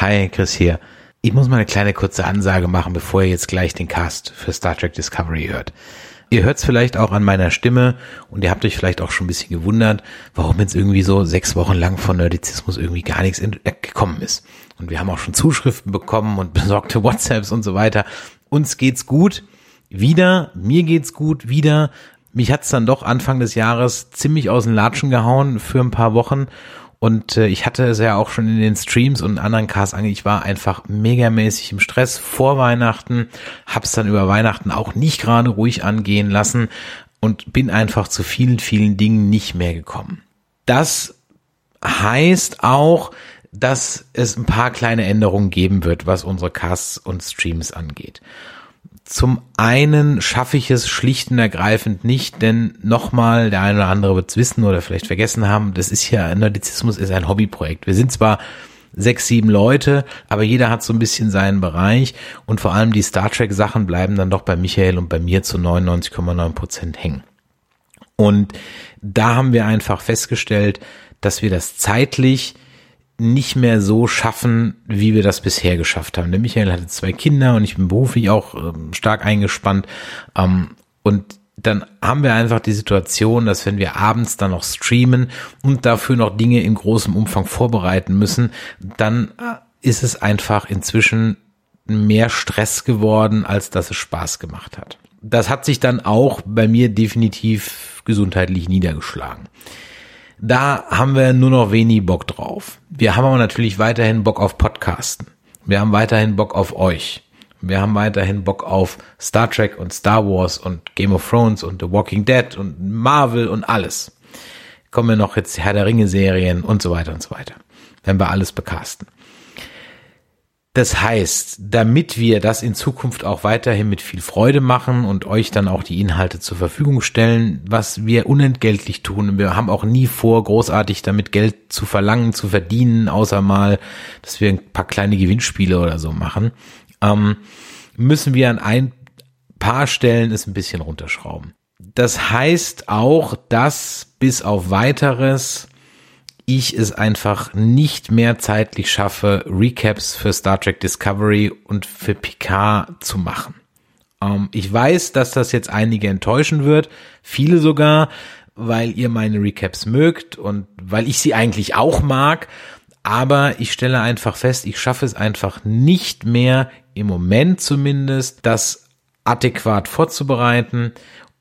Hi, Chris hier. Ich muss mal eine kleine kurze Ansage machen, bevor ihr jetzt gleich den Cast für Star Trek Discovery hört. Ihr hört es vielleicht auch an meiner Stimme und ihr habt euch vielleicht auch schon ein bisschen gewundert, warum jetzt irgendwie so sechs Wochen lang von Nerdizismus irgendwie gar nichts gekommen ist. Und wir haben auch schon Zuschriften bekommen und besorgte WhatsApps und so weiter. Uns geht's gut. Wieder, mir geht's gut, wieder. Mich hat's dann doch Anfang des Jahres ziemlich aus den Latschen gehauen für ein paar Wochen und äh, ich hatte es ja auch schon in den Streams und anderen Casts ange, ich war einfach megamäßig im Stress vor Weihnachten, hab's dann über Weihnachten auch nicht gerade ruhig angehen lassen und bin einfach zu vielen, vielen Dingen nicht mehr gekommen. Das heißt auch, dass es ein paar kleine Änderungen geben wird, was unsere Casts und Streams angeht. Zum einen schaffe ich es schlicht und ergreifend nicht, denn nochmal, der eine oder andere wird es wissen oder vielleicht vergessen haben, das ist ja, Nerdizismus ist ein Hobbyprojekt. Wir sind zwar sechs, sieben Leute, aber jeder hat so ein bisschen seinen Bereich und vor allem die Star Trek Sachen bleiben dann doch bei Michael und bei mir zu 99,9 Prozent hängen. Und da haben wir einfach festgestellt, dass wir das zeitlich nicht mehr so schaffen, wie wir das bisher geschafft haben. Der Michael hatte zwei Kinder und ich bin beruflich auch ähm, stark eingespannt. Ähm, und dann haben wir einfach die Situation, dass wenn wir abends dann noch streamen und dafür noch Dinge in großem Umfang vorbereiten müssen, dann äh, ist es einfach inzwischen mehr Stress geworden, als dass es Spaß gemacht hat. Das hat sich dann auch bei mir definitiv gesundheitlich niedergeschlagen. Da haben wir nur noch wenig Bock drauf. Wir haben aber natürlich weiterhin Bock auf Podcasten. Wir haben weiterhin Bock auf euch. Wir haben weiterhin Bock auf Star Trek und Star Wars und Game of Thrones und The Walking Dead und Marvel und alles. Kommen wir noch jetzt Herr der Ringe Serien und so weiter und so weiter. Wenn wir alles bekasten. Das heißt, damit wir das in Zukunft auch weiterhin mit viel Freude machen und euch dann auch die Inhalte zur Verfügung stellen, was wir unentgeltlich tun, wir haben auch nie vor, großartig damit Geld zu verlangen, zu verdienen, außer mal, dass wir ein paar kleine Gewinnspiele oder so machen, ähm, müssen wir an ein paar Stellen es ein bisschen runterschrauben. Das heißt auch, dass bis auf weiteres ich es einfach nicht mehr zeitlich schaffe, Recaps für Star Trek Discovery und für Picard zu machen. Ähm, ich weiß, dass das jetzt einige enttäuschen wird, viele sogar, weil ihr meine Recaps mögt und weil ich sie eigentlich auch mag. Aber ich stelle einfach fest, ich schaffe es einfach nicht mehr, im Moment zumindest, das adäquat vorzubereiten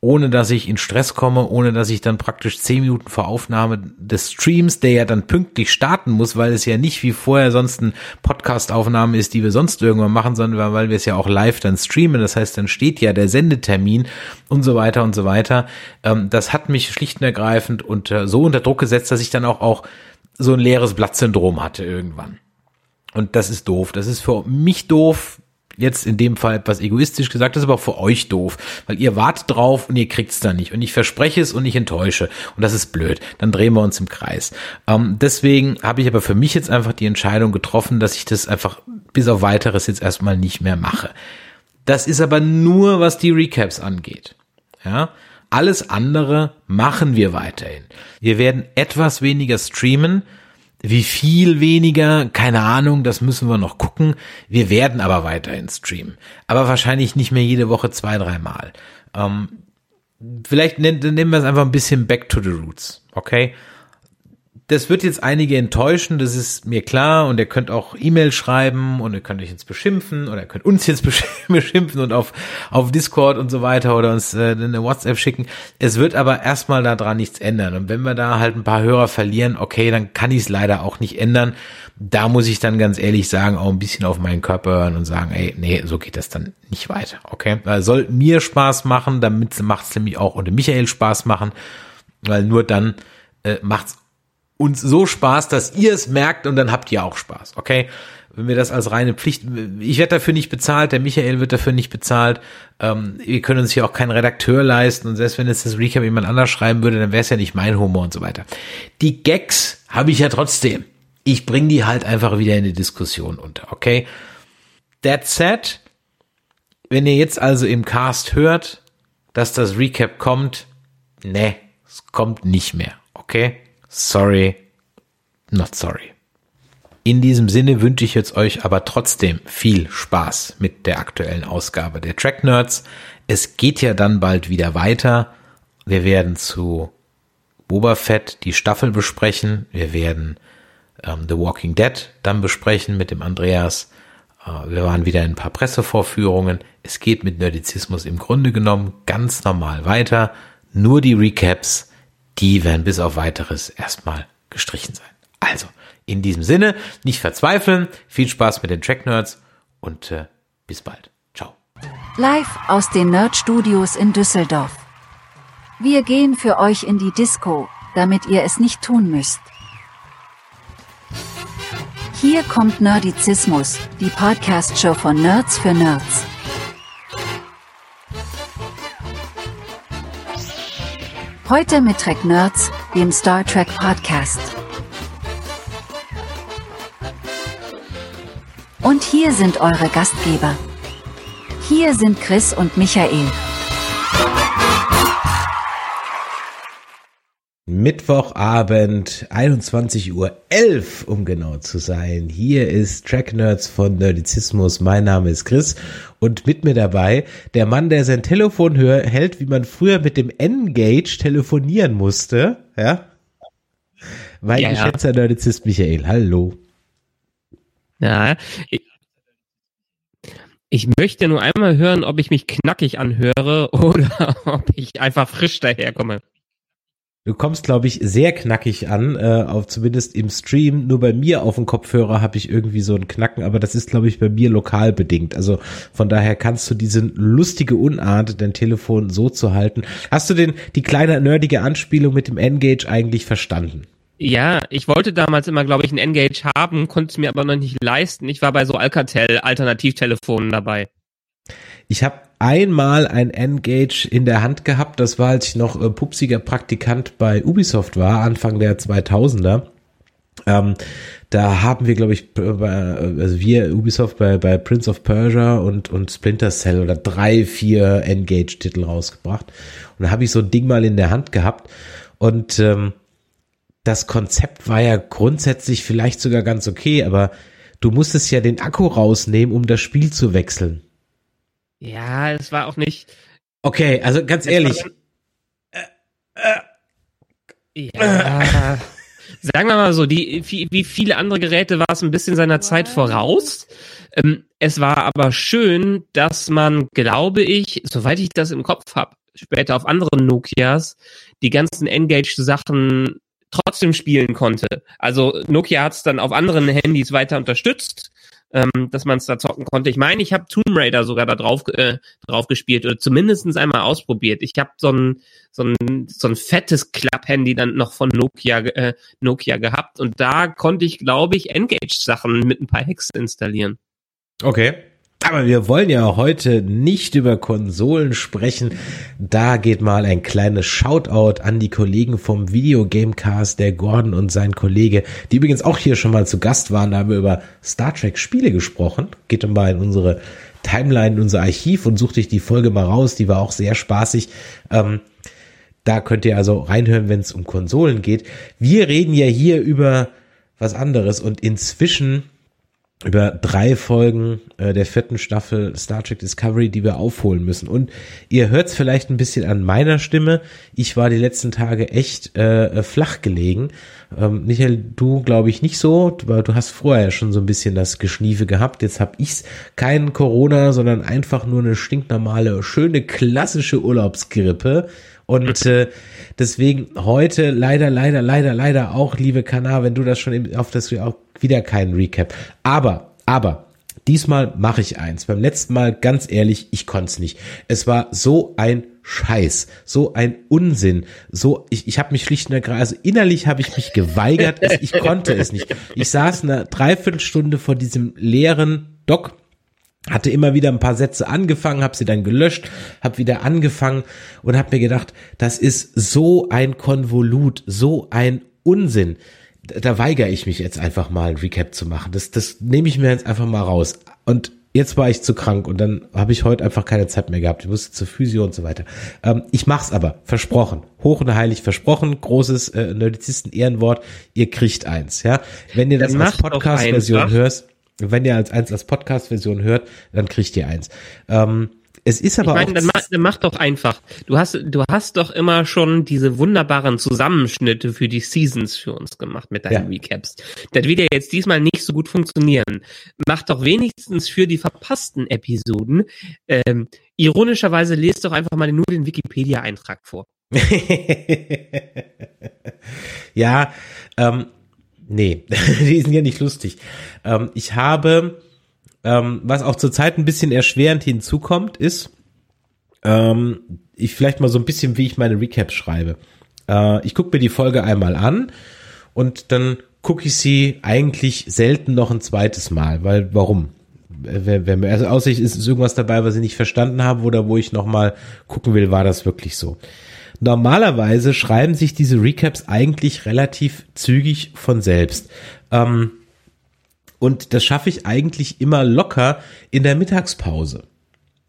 ohne dass ich in Stress komme, ohne dass ich dann praktisch zehn Minuten vor Aufnahme des Streams, der ja dann pünktlich starten muss, weil es ja nicht wie vorher sonst ein Podcast-Aufnahme ist, die wir sonst irgendwann machen, sondern weil wir es ja auch live dann streamen. Das heißt, dann steht ja der Sendetermin und so weiter und so weiter. Ähm, das hat mich schlicht und ergreifend unter, so unter Druck gesetzt, dass ich dann auch, auch so ein leeres Blattsyndrom hatte irgendwann. Und das ist doof. Das ist für mich doof, jetzt in dem Fall etwas egoistisch gesagt, das ist aber auch für euch doof, weil ihr wartet drauf und ihr kriegt's dann nicht und ich verspreche es und ich enttäusche und das ist blöd. Dann drehen wir uns im Kreis. Ähm, deswegen habe ich aber für mich jetzt einfach die Entscheidung getroffen, dass ich das einfach bis auf weiteres jetzt erstmal nicht mehr mache. Das ist aber nur, was die Recaps angeht. Ja, alles andere machen wir weiterhin. Wir werden etwas weniger streamen, wie viel weniger, keine Ahnung, das müssen wir noch gucken. Wir werden aber weiterhin streamen. Aber wahrscheinlich nicht mehr jede Woche zwei, dreimal. Ähm, vielleicht nennen, nehmen wir es einfach ein bisschen back to the roots, okay? Das wird jetzt einige enttäuschen, das ist mir klar. Und ihr könnt auch E-Mail schreiben und ihr könnt euch jetzt beschimpfen oder ihr könnt uns jetzt beschimpfen und auf, auf Discord und so weiter oder uns äh, eine WhatsApp schicken. Es wird aber erstmal daran nichts ändern. Und wenn wir da halt ein paar Hörer verlieren, okay, dann kann ich es leider auch nicht ändern. Da muss ich dann ganz ehrlich sagen, auch ein bisschen auf meinen Körper hören und sagen, ey, nee, so geht das dann nicht weiter, okay? Weil soll mir Spaß machen, damit macht es nämlich auch unter Michael Spaß machen, weil nur dann äh, macht's uns so Spaß, dass ihr es merkt und dann habt ihr auch Spaß, okay? Wenn wir das als reine Pflicht, ich werde dafür nicht bezahlt, der Michael wird dafür nicht bezahlt, ähm, wir können uns hier auch keinen Redakteur leisten und selbst wenn jetzt das Recap jemand anders schreiben würde, dann wäre es ja nicht mein Humor und so weiter. Die Gags habe ich ja trotzdem. Ich bringe die halt einfach wieder in die Diskussion unter, okay? That said, wenn ihr jetzt also im Cast hört, dass das Recap kommt, ne, es kommt nicht mehr, okay? Sorry, not sorry. In diesem Sinne wünsche ich jetzt euch aber trotzdem viel Spaß mit der aktuellen Ausgabe der Track Nerds. Es geht ja dann bald wieder weiter. Wir werden zu Boba Fett die Staffel besprechen. Wir werden ähm, The Walking Dead dann besprechen mit dem Andreas. Äh, wir waren wieder in ein paar Pressevorführungen. Es geht mit Nerdizismus im Grunde genommen ganz normal weiter. Nur die Recaps, die werden bis auf weiteres erstmal gestrichen sein. Also, in diesem Sinne, nicht verzweifeln, viel Spaß mit den Track Nerds und äh, bis bald. Ciao. Live aus den Nerd Studios in Düsseldorf. Wir gehen für euch in die Disco, damit ihr es nicht tun müsst. Hier kommt Nerdizismus, die Podcast-Show von Nerds für Nerds. Heute mit Trek Nerds, dem Star Trek Podcast. Und hier sind eure Gastgeber. Hier sind Chris und Michael. Mittwochabend, 21.11 Uhr, um genau zu sein. Hier ist Track Nerds von Nerdizismus. Mein Name ist Chris und mit mir dabei der Mann, der sein Telefon hält, wie man früher mit dem N-Gage telefonieren musste. Ja? Mein ja, geschätzter ja. Nerdizist Michael. Hallo. Ja, ich, ich möchte nur einmal hören, ob ich mich knackig anhöre oder ob ich einfach frisch daherkomme. Du kommst, glaube ich, sehr knackig an, äh, auf zumindest im Stream. Nur bei mir auf dem Kopfhörer habe ich irgendwie so ein Knacken, aber das ist, glaube ich, bei mir lokal bedingt. Also von daher kannst du diese lustige Unart, dein Telefon so zu halten. Hast du denn die kleine nerdige Anspielung mit dem Engage eigentlich verstanden? Ja, ich wollte damals immer, glaube ich, ein Engage haben, konnte es mir aber noch nicht leisten. Ich war bei so Alcatel Alternativtelefonen dabei. Ich habe einmal ein N-Gage in der Hand gehabt. Das war, als ich noch äh, pupsiger Praktikant bei Ubisoft war, Anfang der 2000er. Ähm, da haben wir, glaube ich, bei, also wir Ubisoft bei, bei Prince of Persia und, und Splinter Cell oder drei, vier N-Gage-Titel rausgebracht. Und da habe ich so ein Ding mal in der Hand gehabt. Und ähm, das Konzept war ja grundsätzlich vielleicht sogar ganz okay, aber du musstest ja den Akku rausnehmen, um das Spiel zu wechseln. Ja, es war auch nicht. Okay, also ganz ehrlich. Äh, äh, ja. Sagen wir mal so, die, wie viele andere Geräte war es ein bisschen seiner Zeit voraus. Ähm, es war aber schön, dass man, glaube ich, soweit ich das im Kopf habe, später auf anderen Nokias die ganzen Engage-Sachen trotzdem spielen konnte. Also Nokia hat es dann auf anderen Handys weiter unterstützt ähm, dass man es da zocken konnte. Ich meine, ich habe Tomb Raider sogar da drauf, äh, drauf gespielt oder zumindestens einmal ausprobiert. Ich habe so ein, so ein, so ein fettes Klapp-Handy dann noch von Nokia, äh, Nokia gehabt und da konnte ich, glaube ich, Engage-Sachen mit ein paar Hacks installieren. Okay. Aber wir wollen ja heute nicht über Konsolen sprechen. Da geht mal ein kleines Shoutout an die Kollegen vom Videogamecast, der Gordon und sein Kollege, die übrigens auch hier schon mal zu Gast waren. Da haben wir über Star Trek Spiele gesprochen. Geht mal in unsere Timeline, in unser Archiv und sucht euch die Folge mal raus. Die war auch sehr spaßig. Ähm, da könnt ihr also reinhören, wenn es um Konsolen geht. Wir reden ja hier über was anderes und inzwischen über drei Folgen äh, der vierten Staffel Star Trek Discovery, die wir aufholen müssen. Und ihr hört es vielleicht ein bisschen an meiner Stimme. Ich war die letzten Tage echt äh, flach gelegen. Ähm, Michael, du glaube ich nicht so, weil du hast vorher schon so ein bisschen das Geschniefe gehabt. Jetzt hab ich's kein Corona, sondern einfach nur eine stinknormale, schöne, klassische Urlaubsgrippe. Und äh, deswegen heute leider, leider, leider, leider auch, liebe Kana, wenn du das schon auf das auch wieder keinen Recap. Aber, aber, diesmal mache ich eins. Beim letzten Mal, ganz ehrlich, ich konnte es nicht. Es war so ein Scheiß, so ein Unsinn, so ich, ich habe mich schlicht und ergreifend, also innerlich habe ich mich geweigert, es, ich konnte es nicht. Ich saß eine Dreiviertelstunde vor diesem leeren Dock hatte immer wieder ein paar Sätze angefangen, habe sie dann gelöscht, habe wieder angefangen und habe mir gedacht, das ist so ein Konvolut, so ein Unsinn da weigere ich mich jetzt einfach mal ein Recap zu machen. Das, das nehme ich mir jetzt einfach mal raus. Und jetzt war ich zu krank und dann habe ich heute einfach keine Zeit mehr gehabt. Ich musste zur Physio und so weiter. Ähm, ich mach's aber, versprochen. Hoch und heilig versprochen. Großes äh, Nerdizisten-Ehrenwort. Ihr kriegt eins, ja. Wenn ihr das Dann als Podcast-Version einfach. Wenn ihr als eins als Podcast-Version hört, dann kriegt ihr eins. Ähm, es ist aber Ich meine, auch dann mach, dann mach doch einfach. Du hast, du hast doch immer schon diese wunderbaren Zusammenschnitte für die Seasons für uns gemacht mit deinen Ja. Recaps. Das wird ja jetzt diesmal nicht so gut funktionieren. Mach doch wenigstens für die verpassten Episoden. Ähm, ironischerweise lest doch einfach mal nur den Wikipedia-Eintrag vor. ja, ähm, nee, die sind ja nicht lustig. Ähm, ich habe, ähm, was auch zurzeit ein bisschen erschwerend hinzukommt, ist, ähm, ich vielleicht mal so ein bisschen, wie ich meine Recaps schreibe. Äh, ich gucke mir die Folge einmal an und dann gucke ich sie eigentlich selten noch ein zweites Mal, weil warum? Wenn, also außer ist, ist irgendwas dabei, was ich nicht verstanden habe oder wo ich noch mal gucken will, war das wirklich so. Normalerweise schreiben sich diese Recaps eigentlich relativ zügig von selbst. Ähm, und das schaffe ich eigentlich immer locker in der Mittagspause.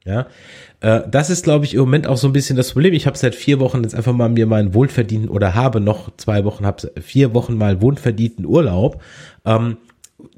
Ja, äh, das ist, glaube ich, im Moment auch so ein bisschen das Problem. Ich habe seit vier Wochen jetzt einfach mal mir meinen wohlverdienten oder habe noch zwei Wochen, habe vier Wochen mal wohlverdienten Urlaub. Ähm,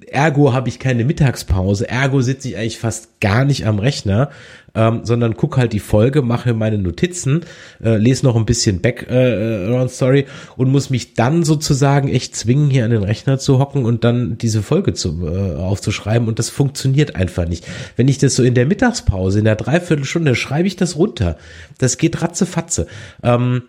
ergo habe ich keine Mittagspause. Ergo sitze ich eigentlich fast gar nicht am Rechner, ähm, sondern guck halt die Folge, mache meine Notizen, äh, lese noch ein bisschen Background Story und muss mich dann sozusagen echt zwingen, hier an den Rechner zu hocken und dann diese Folge zu, äh, aufzuschreiben. Und das funktioniert einfach nicht. Wenn ich das so in der Mittagspause, in der Dreiviertelstunde, schreibe ich das runter. Das geht ratzefatze. Ähm,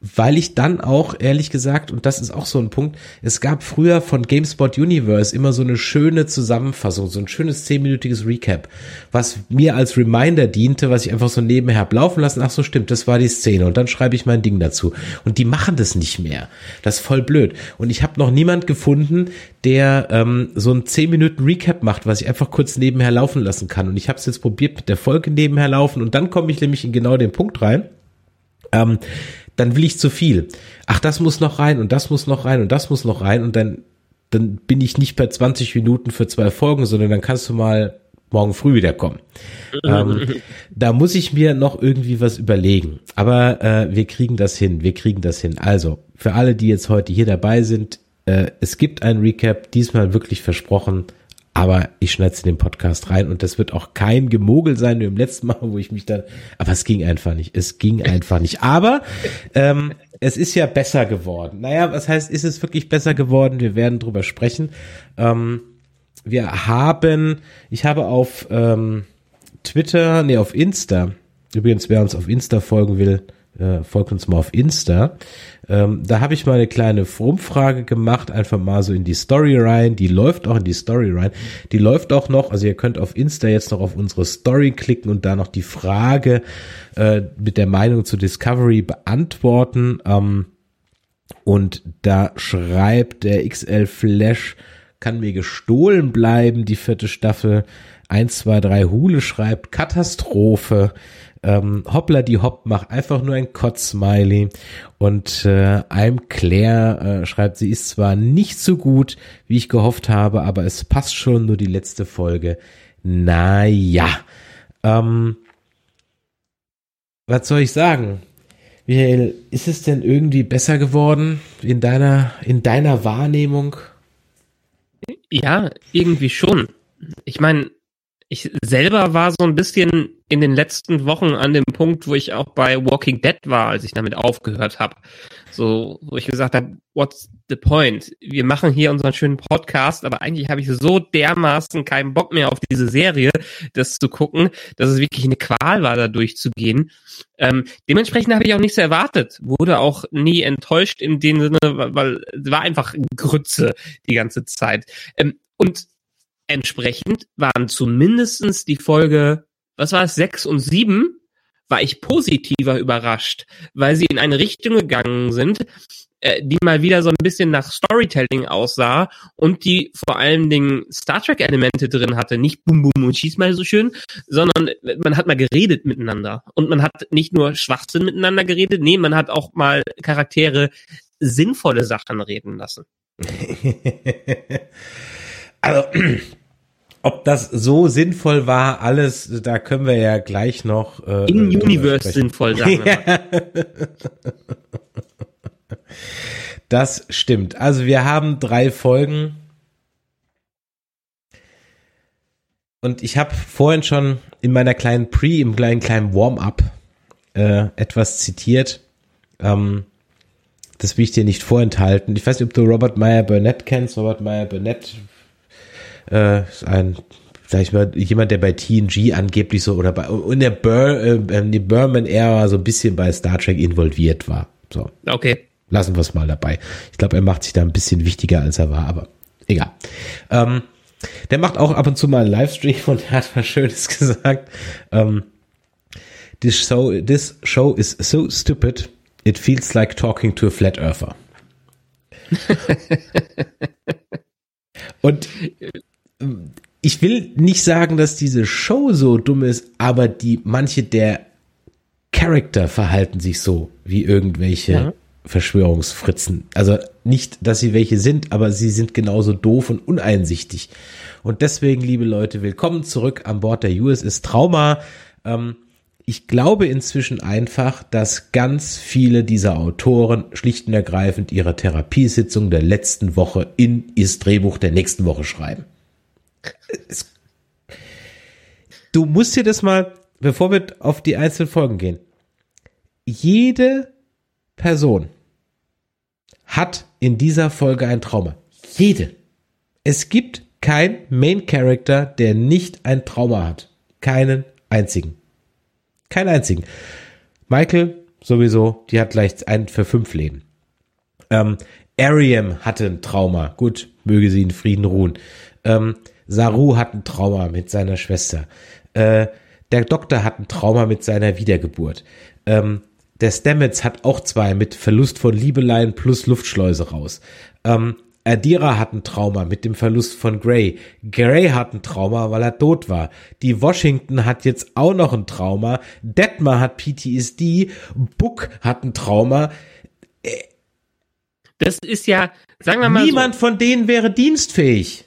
weil ich dann auch, ehrlich gesagt, und das ist auch so ein Punkt, es gab früher von GameSpot Universe immer so eine schöne Zusammenfassung, so ein schönes zehnminütiges Recap, was mir als Reminder diente, was ich einfach so nebenher laufen lassen. Ach so, stimmt, das war die Szene. Und dann schreibe ich mein Ding dazu. Und die machen das nicht mehr. Das ist voll blöd. Und ich habe noch niemand gefunden, der ähm, so ein zehn Minuten Recap macht, was ich einfach kurz nebenher laufen lassen kann. Und ich habe es jetzt probiert mit der Folge nebenher laufen. Und dann komme ich nämlich in genau den Punkt rein. Ähm, dann will ich zu viel. Ach, das muss noch rein und das muss noch rein und das muss noch rein und dann, dann bin ich nicht bei 20 Minuten für zwei Folgen, sondern dann kannst du mal morgen früh wiederkommen. ähm, da muss ich mir noch irgendwie was überlegen. Aber äh, wir kriegen das hin, wir kriegen das hin. Also, für alle, die jetzt heute hier dabei sind, äh, es gibt ein Recap, diesmal wirklich versprochen, aber ich schneide den Podcast rein und das wird auch kein Gemogel sein wie im letzten Mal, wo ich mich dann, aber es ging einfach nicht, es ging einfach nicht. Aber ähm, es ist ja besser geworden. Naja, was heißt, ist es wirklich besser geworden? Wir werden drüber sprechen. Ähm, wir haben, ich habe auf ähm, Twitter, nee, auf Insta, übrigens, wer uns auf Insta folgen will, äh, folgt uns mal auf Insta. Ähm, da habe ich mal eine kleine Umfrage gemacht, einfach mal so in die Story rein. Die läuft auch in die Story rein. Die läuft auch noch, also ihr könnt auf Insta jetzt noch auf unsere Story klicken und da noch die Frage äh, mit der Meinung zu Discovery beantworten. Ähm, und da schreibt der XL Flash, kann mir gestohlen bleiben, die vierte Staffel. 1, 2, 3 Hule schreibt, Katastrophe. Ähm, Hoppla die Hopp macht einfach nur ein Kotz-Smiley. Und äh, I'm Claire äh, schreibt, sie ist zwar nicht so gut, wie ich gehofft habe, aber es passt schon, nur die letzte Folge. Naja. Ähm, was soll ich sagen? Michael, ist es denn irgendwie besser geworden in deiner, in deiner Wahrnehmung? Ja, irgendwie schon. Ich meine, ich selber war so ein bisschen in den letzten Wochen an dem Punkt, wo ich auch bei Walking Dead war, als ich damit aufgehört habe. So, wo ich gesagt habe, what's the point? Wir machen hier unseren schönen Podcast, aber eigentlich habe ich so dermaßen keinen Bock mehr auf diese Serie, das zu gucken, dass es wirklich eine Qual war, da durchzugehen. Ähm, dementsprechend habe ich auch nichts erwartet, wurde auch nie enttäuscht in dem Sinne, weil, es war einfach Grütze die ganze Zeit. Ähm, und entsprechend waren zumindestens die Folge, was war es, sechs und sieben, war ich positiver überrascht, weil sie in eine Richtung gegangen sind, äh, die mal wieder so ein bisschen nach Storytelling aussah und die vor allen Dingen Star Trek Elemente drin hatte, nicht bum bum und schieß mal so schön, sondern man hat mal geredet miteinander und man hat nicht nur Schwachsinn miteinander geredet, nee, man hat auch mal Charaktere sinnvolle Sachen reden lassen. also, ob das so sinnvoll war, alles, da können wir ja gleich noch. Äh, In Universe sinnvoll, sagen wir mal. Das stimmt. Also wir haben drei Folgen. Und ich habe vorhin schon in meiner kleinen Pre, im kleinen kleinen Warm-up äh, etwas zitiert. Ähm, das will ich dir nicht vorenthalten. Ich weiß nicht, ob du Robert Meyer Burnett kennst. Robert Meyer Burnett äh, ist ein, sag ich mal, jemand, der bei TNG angeblich so oder bei in der Bur äh, die Berman-Ära so ein bisschen bei Star Trek involviert war. So. Okay. Lassen wir es mal dabei. Ich glaube, er macht sich da ein bisschen wichtiger, als er war, aber egal. Ähm, der macht auch ab und zu mal einen Livestream und er hat was Schönes gesagt. Ähm, this show, this show is so stupid, it feels like talking to a flat earther. und ich will nicht sagen, dass diese Show so dumm ist, aber die manche der Charakter verhalten sich so wie irgendwelche ja. Verschwörungsfritzen. Also nicht, dass sie welche sind, aber sie sind genauso doof und uneinsichtig. Und deswegen, liebe Leute, willkommen zurück an Bord der USS Trauma. Ähm, ich glaube inzwischen einfach, dass ganz viele dieser Autoren schlicht und ergreifend ihre Therapiesitzung der letzten Woche in das Drehbuch der nächsten Woche schreiben. Es, du musst dir das mal, bevor wir auf die einzelnen Folgen gehen. Jede Person hat in dieser Folge ein Trauma. Jede. Es gibt kein Main Character, der nicht ein Trauma hat. Keinen einzigen. Keinen einzigen. Michael sowieso, die hat gleich ein für fünf Leben. Ähm, Ariam hatte ein Trauma. Gut, möge sie in Frieden ruhen. Ähm, Saru hat ein Trauma mit seiner Schwester. Äh, der Doktor hat ein Trauma mit seiner Wiedergeburt. Ähm, der Stamets hat auch zwei mit Verlust von Liebeleien plus Luftschleuse raus. Ähm, Adira hat ein Trauma mit dem Verlust von Gray. Gray hat ein Trauma, weil er tot war. Die Washington hat jetzt auch noch ein Trauma. Detmar hat PTSD. Book hat ein Trauma. Das ist ja, sagen wir mal. Niemand so. von denen wäre dienstfähig.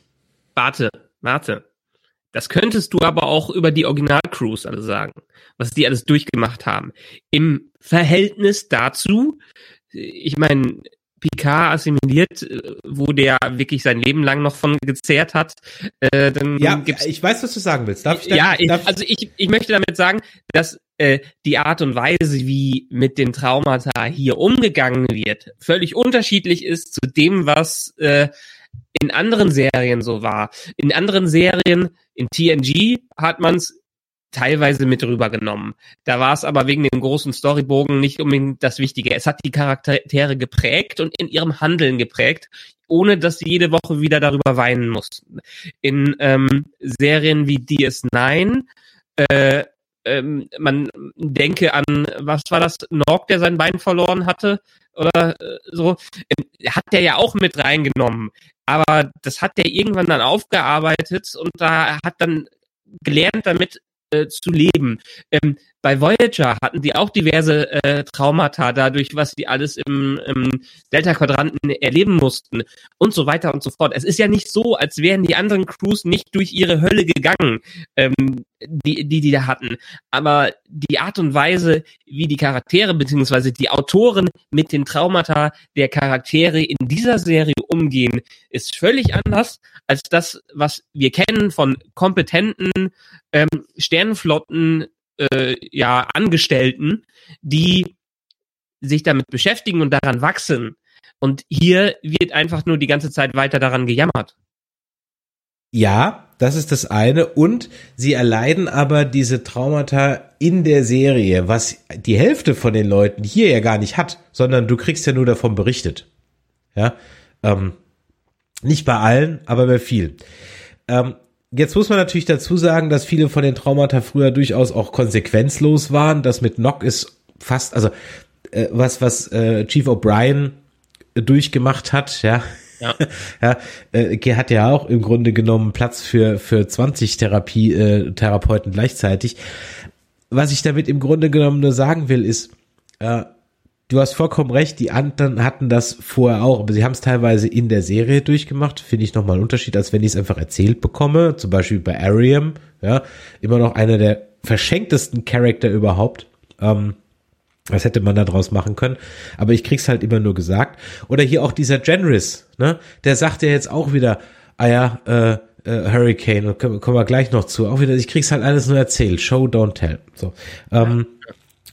Warte, warte. Das könntest du aber auch über die Original-Crews alle sagen, was die alles durchgemacht haben. Im Verhältnis dazu, ich meine, Picard assimiliert, äh, wo der wirklich sein Leben lang noch von gezehrt hat, äh, dann ja, gibt's, ich weiß, was du sagen willst. Darf ich, ja, darf, also ich, ich möchte damit sagen, dass äh, die Art und Weise, wie mit den Traumata hier umgegangen wird, völlig unterschiedlich ist zu dem, was äh, in anderen Serien so war. In anderen Serien, in TNG hat man es teilweise mit rübergenommen. Da war es aber wegen dem großen Storybogen nicht unbedingt das Wichtige. Es hat die Charaktere geprägt und in ihrem Handeln geprägt, ohne dass sie jede Woche wieder darüber weinen mussten. In ähm, Serien wie DS9 äh, ähm, man denke an, was war das, Norg, der sein Bein verloren hatte oder äh, so, ähm, hat der ja auch mit reingenommen. Aber das hat der irgendwann dann aufgearbeitet und da hat dann gelernt, damit äh, zu leben. Ähm, bei Voyager hatten die auch diverse äh, Traumata dadurch, was die alles im, im Delta-Quadranten erleben mussten und so weiter und so fort. Es ist ja nicht so, als wären die anderen Crews nicht durch ihre Hölle gegangen, ähm, die, die die da hatten. Aber die Art und Weise, wie die Charaktere beziehungsweise die Autoren mit den Traumata der Charaktere in dieser Serie umgehen, ist völlig anders als das, was wir kennen von kompetenten ähm, Sternenflotten äh, ja, Angestellten, die sich damit beschäftigen und daran wachsen. Und hier wird einfach nur die ganze Zeit weiter daran gejammert. Ja, das ist das eine. Und sie erleiden aber diese Traumata in der Serie, was die Hälfte von den Leuten hier ja gar nicht hat, sondern du kriegst ja nur davon berichtet. Ja, ähm, nicht bei allen, aber bei vielen. Ähm, Jetzt muss man natürlich dazu sagen, dass viele von den Traumata früher durchaus auch konsequenzlos waren. Das mit Nock ist fast, also äh, was, was äh, Chief O'Brien durchgemacht hat, ja. Ja, ja äh, hat ja auch im Grunde genommen Platz für, für 20 Therapie, äh, Therapeuten gleichzeitig. Was ich damit im Grunde genommen nur sagen will, ist, äh, du hast vollkommen recht, die anderen hatten das vorher auch, aber sie haben es teilweise in der Serie durchgemacht, finde ich nochmal einen Unterschied, als wenn ich es einfach erzählt bekomme, zum Beispiel bei Ariam, ja, immer noch einer der verschenktesten Charakter überhaupt. Ähm, was hätte man da draus machen können? Aber ich krieg's halt immer nur gesagt. Oder hier auch dieser Genris, ne? Der sagt ja jetzt auch wieder, ah ja, äh, äh, Hurricane, kommen wir gleich noch zu. Auch wieder, ich krieg's halt alles nur erzählt. Show, don't tell. So. Ähm,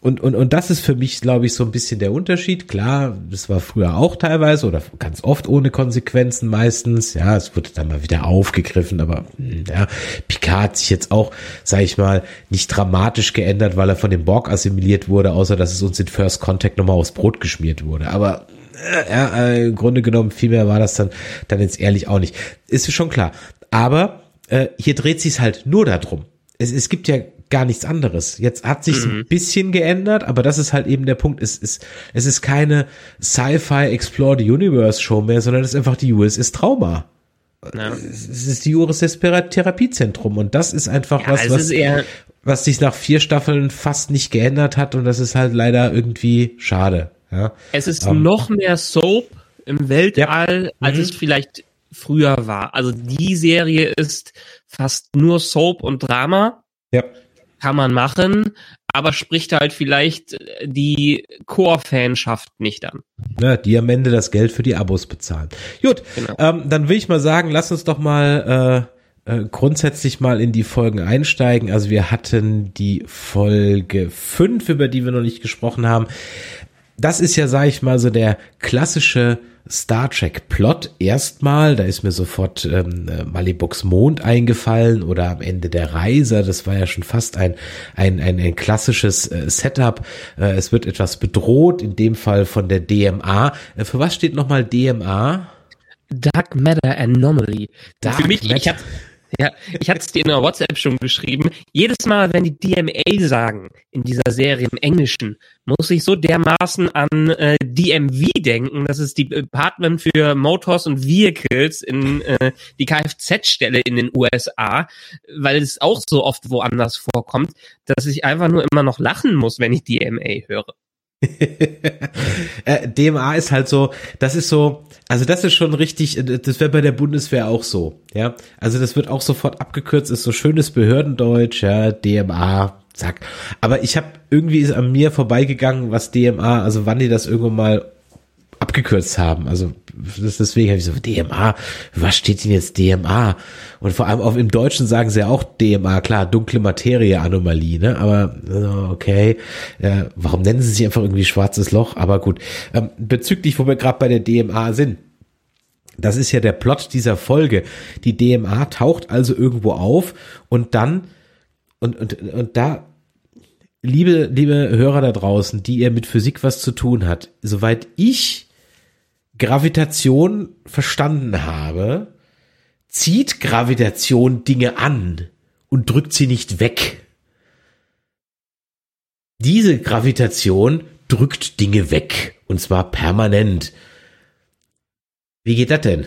und, und, und das ist für mich, glaube ich, so ein bisschen der Unterschied. Klar, das war früher auch teilweise oder ganz oft ohne Konsequenzen meistens. Ja, es wurde dann mal wieder aufgegriffen, aber hm, ja, Picard hat sich jetzt auch, sage ich mal, nicht dramatisch geändert, weil er von dem Borg assimiliert wurde, außer dass es uns in First Contact nochmal aufs Brot geschmiert wurde. Aber äh, ja, äh, im Grunde genommen viel mehr war das dann, dann jetzt ehrlich auch nicht. Ist schon klar. Aber äh, hier dreht sich halt nur darum. Es, es gibt ja gar nichts anderes. Jetzt hat sich mhm. ein bisschen geändert, aber das ist halt eben der Punkt. Es ist, es ist keine Sci-Fi Explore the Universe Show mehr, sondern es ist einfach die USS Trauma. Ja. Es ist die USS Therapiezentrum und das ist einfach ja, was, was, was sich nach vier Staffeln fast nicht geändert hat und das ist halt leider irgendwie schade. Ja. Es ist um, ähm, noch mehr Soap im Weltall, als mhm. es vielleicht früher war. Also die Serie ist fast nur Soap und Drama. Ja kann man machen, aber spricht halt vielleicht die Core-Fanschaft nicht an. Ja, die am Ende das Geld für die Abos bezahlen. Gut, genau. ähm, dann will ich mal sagen, lass uns doch mal äh, äh, grundsätzlich mal in die Folgen einsteigen. Also wir hatten die Folge 5, über die wir noch nicht gesprochen haben. Das ist ja, sag ich mal, so der klassische Star Trek Plot erstmal, da ist mir sofort ähm, Malibucks Mond eingefallen oder am Ende der Reise, das war ja schon fast ein, ein, ein, ein klassisches äh, Setup. Äh, es wird etwas bedroht, in dem Fall von der DMA. Äh, für was steht nochmal DMA? Dark Matter Anomaly. Dark Für mich, Matter. ich habe ja, ich hatte es dir in der WhatsApp schon geschrieben. Jedes Mal, wenn die DMA sagen in dieser Serie im Englischen, muss ich so dermaßen an äh, DMV denken. Das ist die Department für Motors und Vehicles in äh, die Kfz-Stelle in den USA, weil es auch so oft woanders vorkommt, dass ich einfach nur immer noch lachen muss, wenn ich DMA höre. Äh, DMA ist halt so, das ist so, also das ist schon richtig, äh, das wäre bei der Bundeswehr auch so, ja. Also das wird auch sofort abgekürzt, ist so schönes Behördendeutsch, ja, DMA, zack. Aber ich habe irgendwie ist an mir vorbeigegangen, was DMA, also wann die das irgendwo mal abgekürzt haben. Also deswegen habe ich so, DMA, was steht denn jetzt DMA? Und vor allem auch im Deutschen sagen sie ja auch DMA, klar, dunkle Materie Anomalie, ne? Aber okay, äh, warum nennen sie sich einfach irgendwie schwarzes Loch? Aber gut, ähm, bezüglich, wo wir gerade bei der DMA sind. Das ist ja der Plot dieser Folge. Die DMA taucht also irgendwo auf und dann und und und da liebe liebe Hörer da draußen, die ihr mit Physik was zu tun hat, soweit ich Gravitation verstanden habe, zieht Gravitation Dinge an und drückt sie nicht weg. Diese Gravitation drückt Dinge weg und zwar permanent. Wie geht das denn?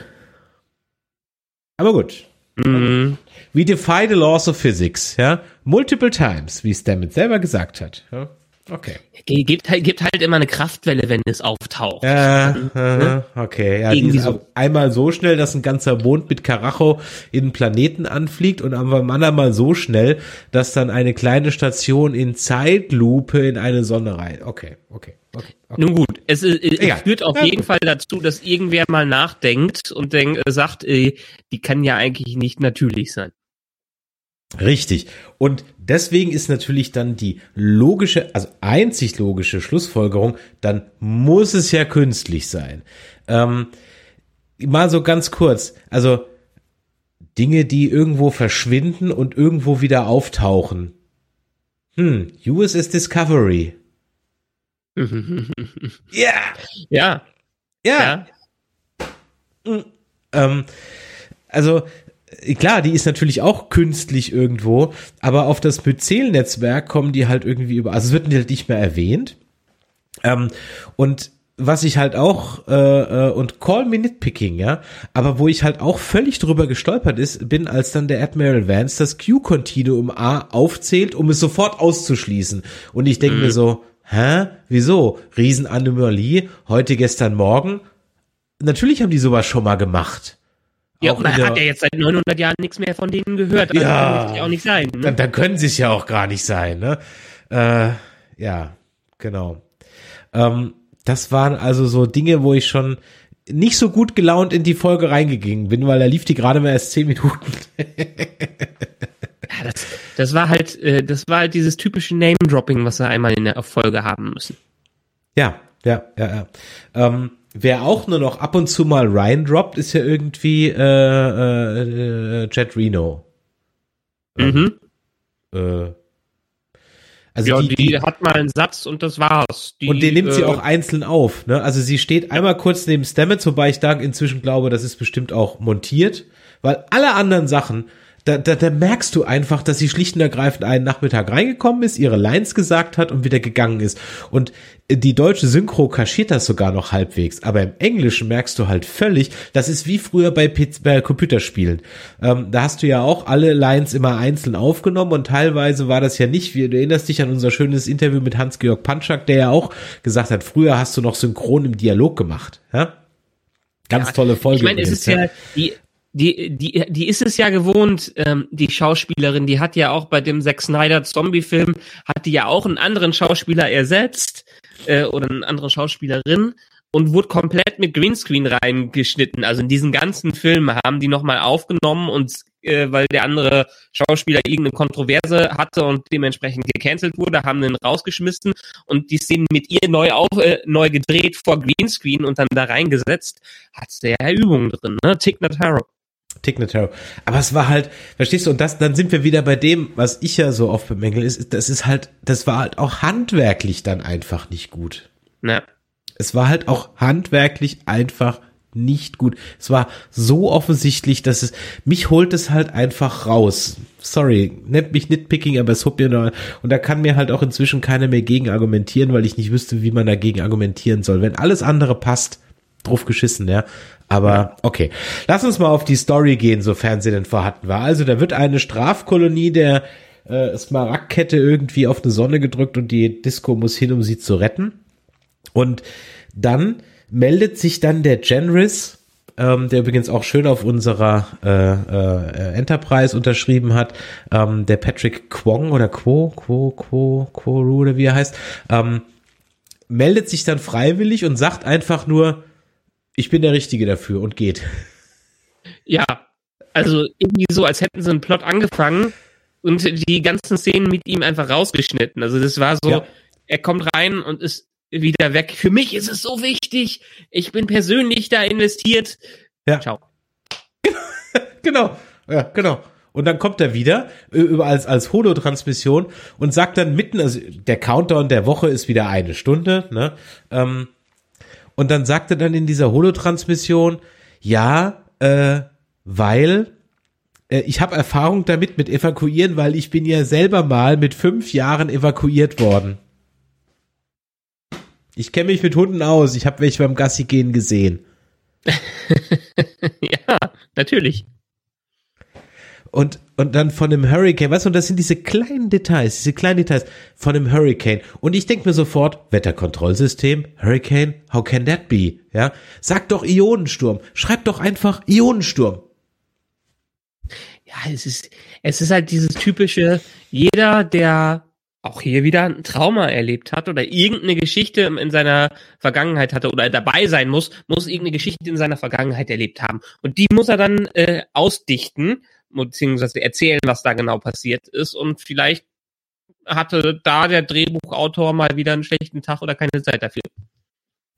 Aber gut. Mhm. We defy the laws of physics, ja, multiple times, wie Stamets selber gesagt hat. Ja. Okay. Gibt halt, gibt halt immer eine Kraftwelle, wenn es auftaucht. Ja, ne? okay. Ja, Irgendwie so. Einmal so schnell, dass ein ganzer Mond mit Karacho in den Planeten anfliegt und am anderen mal so schnell, dass dann eine kleine Station in Zeitlupe in eine Sonne rein. Okay, okay. Okay, okay. Nun gut, es, es führt auf ja, jeden gut. Fall dazu, dass irgendwer mal nachdenkt und denk, äh, sagt, äh, die kann ja eigentlich nicht natürlich sein. Richtig. Und deswegen ist natürlich dann die logische, also einzig logische Schlussfolgerung, dann muss es ja künstlich sein. Ähm, mal so ganz kurz, also Dinge, die irgendwo verschwinden und irgendwo wieder auftauchen. Hm, USS Discovery. ja. Ja. Ja. ja. Ähm, also klar, die ist natürlich auch künstlich irgendwo, aber auf das Myzel-Netzwerk kommen die halt irgendwie über, also es wird halt nicht mehr erwähnt. Ähm, und was ich halt auch äh, äh, und call me nitpicking, ja, aber wo ich halt auch völlig drüber gestolpert ist, bin, als dann der Admiral Vance das Q-Continuum A aufzählt, um es sofort auszuschließen. Und ich denke mhm. mir so, hä, wieso? Riesenanomalie, heute, gestern, morgen. Natürlich haben die sowas schon mal gemacht. Ja, Auch und man in der- hat ja jetzt seit 900 Jahren nichts mehr von denen gehört. Also Ja. kann das ja auch nicht sein. Ne? dann, dann können sie es ja auch gar nicht sein, ne? Äh, ja, genau. Ähm, das waren also so Dinge, wo ich schon nicht so gut gelaunt in die Folge reingegangen bin, weil da lief die gerade mal erst zehn Minuten. Ja, das, das war halt, äh, das war halt dieses typische Name-Dropping, was wir einmal in der Folge haben müssen. Ja, ja, ja, ja. Ähm, wer auch nur noch ab und zu mal Ryan droppt, ist ja irgendwie äh, äh, äh, Jet Reno. Mhm. Äh, also Ja, die, die, die, hat mal einen Satz und das war's. Die, und den nimmt sie äh, auch einzeln auf. Ne? Also sie steht einmal kurz neben Stamets, wobei ich da inzwischen glaube, das ist bestimmt auch montiert, weil alle anderen Sachen, da, da, da merkst du einfach, dass sie schlicht und ergreifend einen Nachmittag reingekommen ist, ihre Lines gesagt hat und wieder gegangen ist. Und die deutsche Synchro kaschiert das sogar noch halbwegs, aber im Englischen merkst du halt völlig, das ist wie früher bei, PC, bei Computerspielen. Ähm, da hast du ja auch alle Lines immer einzeln aufgenommen und teilweise war das ja nicht, wie, du erinnerst dich an unser schönes Interview mit Hans-Georg Panschak, der ja auch gesagt hat, früher hast du noch synchron im Dialog gemacht. Ja? Ganz tolle Folge. Ich meine, es ist ja, die, die, die, die ist es ja gewohnt, ähm, die Schauspielerin, die hat ja auch bei dem Zack Snyder Zombie-Film, hat die ja auch einen anderen Schauspieler ersetzt, äh, oder eine andere Schauspielerin und wurde komplett mit Greenscreen reingeschnitten. Also in diesen ganzen Film haben die nochmal aufgenommen und äh, weil der andere Schauspieler irgendeine Kontroverse hatte und dementsprechend gecancelt wurde, haben den rausgeschmissen und die Szenen mit ihr neu auf, äh, neu gedreht vor Greenscreen und dann da reingesetzt. Hat sehr Übungen drin, ne? Tick Notaro. Tignataro. Aber es war halt, verstehst du, und das, dann sind wir wieder bei dem, was ich ja so oft bemängel, ist, das ist halt, das war halt auch handwerklich dann einfach nicht gut. Ne? Es war halt auch handwerklich einfach nicht gut. Es war so offensichtlich, dass es, mich holt es halt einfach raus. Sorry, nennt mich nitpicking, aber es holt mir noch, und da kann mir halt auch inzwischen keiner mehr gegen argumentieren, weil ich nicht wüsste, wie man dagegen argumentieren soll. Wenn alles andere passt, drauf geschissen, ja. Aber okay, lass uns mal auf die Story gehen, sofern sie denn vorhanden war. Also da wird eine Strafkolonie der äh, Smaragdkette irgendwie auf eine Sonne gedrückt und die Disco muss hin, um sie zu retten. Und dann meldet sich dann der Genris, ähm, der übrigens auch schön auf unserer äh, äh, Enterprise unterschrieben hat, ähm, der Patrick Kwong oder Quo, Quo, Quo, Quo, oder wie er heißt, ähm, meldet sich dann freiwillig und sagt einfach nur, ich bin der Richtige dafür und geht. Ja, also irgendwie so, als hätten sie einen Plot angefangen und die ganzen Szenen mit ihm einfach rausgeschnitten. Also das war so, Ja. er kommt rein und ist wieder weg. Für mich ist es so wichtig. Ich bin persönlich da investiert. Ja. Ciao. Genau, ja, genau. Und dann kommt er wieder über als als Holotransmission und sagt dann mitten, also der Countdown der Woche ist wieder eine Stunde, ne? Ähm, und dann sagt er dann in dieser Holotransmission, ja, äh, weil äh, ich habe Erfahrung damit mit evakuieren, weil ich bin ja selber mal mit fünf Jahren evakuiert worden. Ich kenne mich mit Hunden aus. Ich habe welche beim Gassi gehen gesehen. ja, natürlich. Und, und dann von einem Hurricane, weißt du, und das sind diese kleinen Details, diese kleinen Details von einem Hurricane. Und ich denke mir sofort, Wetterkontrollsystem, Hurricane, how can that be? Ja, sag doch Ionensturm, schreib doch einfach Ionensturm. Ja, es ist, es ist halt dieses typische, jeder, der auch hier wieder ein Trauma erlebt hat oder irgendeine Geschichte in seiner Vergangenheit hatte oder dabei sein muss, muss irgendeine Geschichte in seiner Vergangenheit erlebt haben. Und die muss er dann äh, ausdichten, beziehungsweise erzählen, was da genau passiert ist. Und vielleicht hatte da der Drehbuchautor mal wieder einen schlechten Tag oder keine Zeit dafür.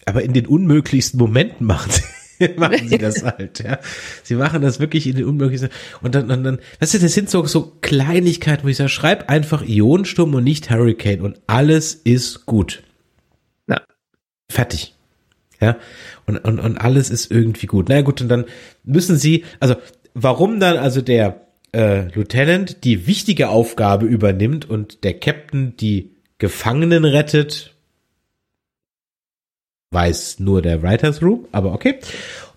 Aber in den unmöglichsten Momenten machen sie, machen sie das halt, ja. Sie machen das wirklich in den unmöglichsten, und dann, und dann, weißt du, das sind so, so Kleinigkeiten, wo ich sage, schreib einfach Ionensturm und nicht Hurricane und alles ist gut. Ja. Fertig. Ja. Und, und, und alles ist irgendwie gut. Na naja, gut, und dann müssen sie, also, warum dann also der, äh, Lieutenant die wichtige Aufgabe übernimmt und der Captain die Gefangenen rettet, weiß nur der Writers Room, aber okay.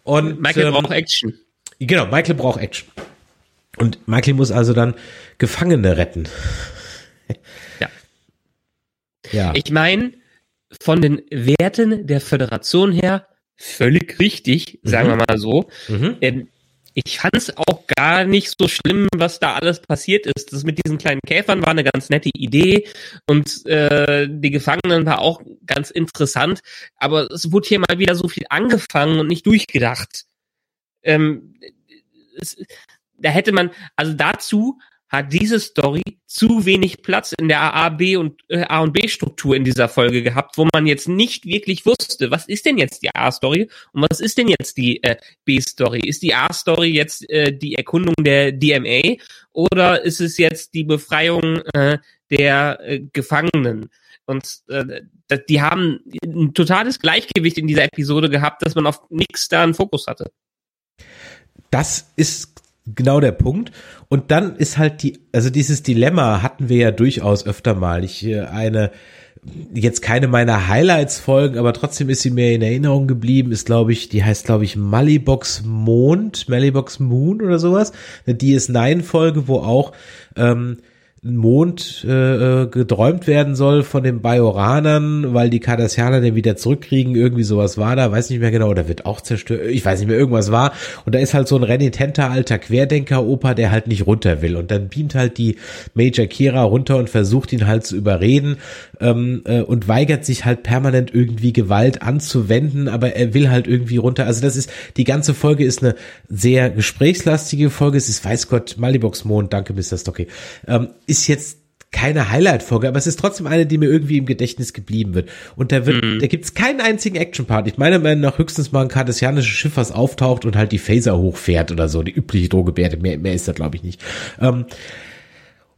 Und Michael ähm, braucht Action. genau, Michael braucht Action. Und Michael muss also dann Gefangene retten. Ja. Ja. Ich meine, von den Werten der Föderation her völlig richtig, sagen wir mal so. Mhm. Ähm, ich fand es auch gar nicht so schlimm, was da alles passiert ist. Das mit diesen kleinen Käfern war eine ganz nette Idee und äh, die Gefangenen war auch ganz interessant, aber es wurde hier mal wieder so viel angefangen und nicht durchgedacht. Ähm, es, da hätte man, also dazu hat diese Story zu wenig Platz in der A, B und äh, A und B Struktur in dieser Folge gehabt, wo man jetzt nicht wirklich wusste, was ist denn jetzt die A Story und was ist denn jetzt die äh, B Story? Ist die A Story jetzt äh, die Erkundung der DMA oder ist es jetzt die Befreiung äh, der äh, Gefangenen? Und äh, die haben ein totales Gleichgewicht in dieser Episode gehabt, dass man auf nichts da einen Fokus hatte. Das ist genau der Punkt. Und dann ist halt die, also dieses Dilemma hatten wir ja durchaus öfter mal. Ich äh, eine jetzt keine meiner Highlights folgen, aber trotzdem ist sie mir in Erinnerung geblieben, ist glaube ich, die heißt glaube ich Malibox Mond, Malibox Moon oder sowas. Eine DS9 Folge, wo auch ähm, Mond äh, äh, geträumt werden soll von den Bajoranern, weil die Cardassianer den wieder zurückkriegen. Irgendwie sowas war da, weiß nicht mehr genau, oder wird auch zerstört. Ich weiß nicht mehr, irgendwas war. Und da ist halt so ein renitenter alter Querdenker-Opa, der halt nicht runter will. Und dann beamt halt die Major Kira runter und versucht ihn halt zu überreden ähm, äh, und weigert sich halt permanent irgendwie Gewalt anzuwenden, aber er will halt irgendwie runter. Also das ist, die ganze Folge ist eine sehr gesprächslastige Folge. Es ist, weiß Gott, Malibox Mond, danke Mr. Stocky. Ähm, ist jetzt keine Highlight-Folge, aber es ist trotzdem eine, die mir irgendwie im Gedächtnis geblieben wird. Und da wird, Mhm. da gibt's keinen einzigen Action-Part. Ich meine, man nach höchstens mal ein kardassianisches Schiff, was auftaucht und halt die Phaser hochfährt oder so, die übliche Drohgebärde. Mehr, mehr ist da, glaube ich, nicht. Ähm,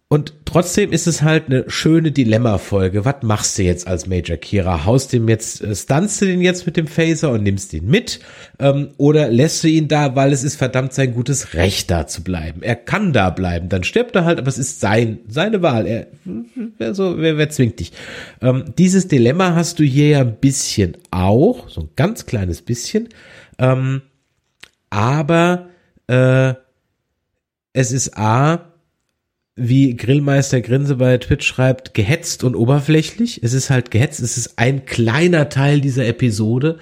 und trotzdem ist es halt eine schöne Dilemma-Folge. Was machst du jetzt als Major Kira? Haust dem jetzt, äh, stunst du den jetzt mit dem Phaser und nimmst ihn mit? Ähm, oder lässt du ihn da, weil es ist verdammt sein gutes Recht, da zu bleiben? Er kann da bleiben, dann stirbt er halt, aber es ist sein, seine Wahl. Er, wer, so, wer, wer zwingt dich? Ähm, dieses Dilemma hast du hier ja ein bisschen auch, so ein ganz kleines bisschen. Ähm, aber äh, es ist A, wie Grillmeister Grinse bei Twitch schreibt, gehetzt und oberflächlich. Es ist halt gehetzt, es ist ein kleiner Teil dieser Episode.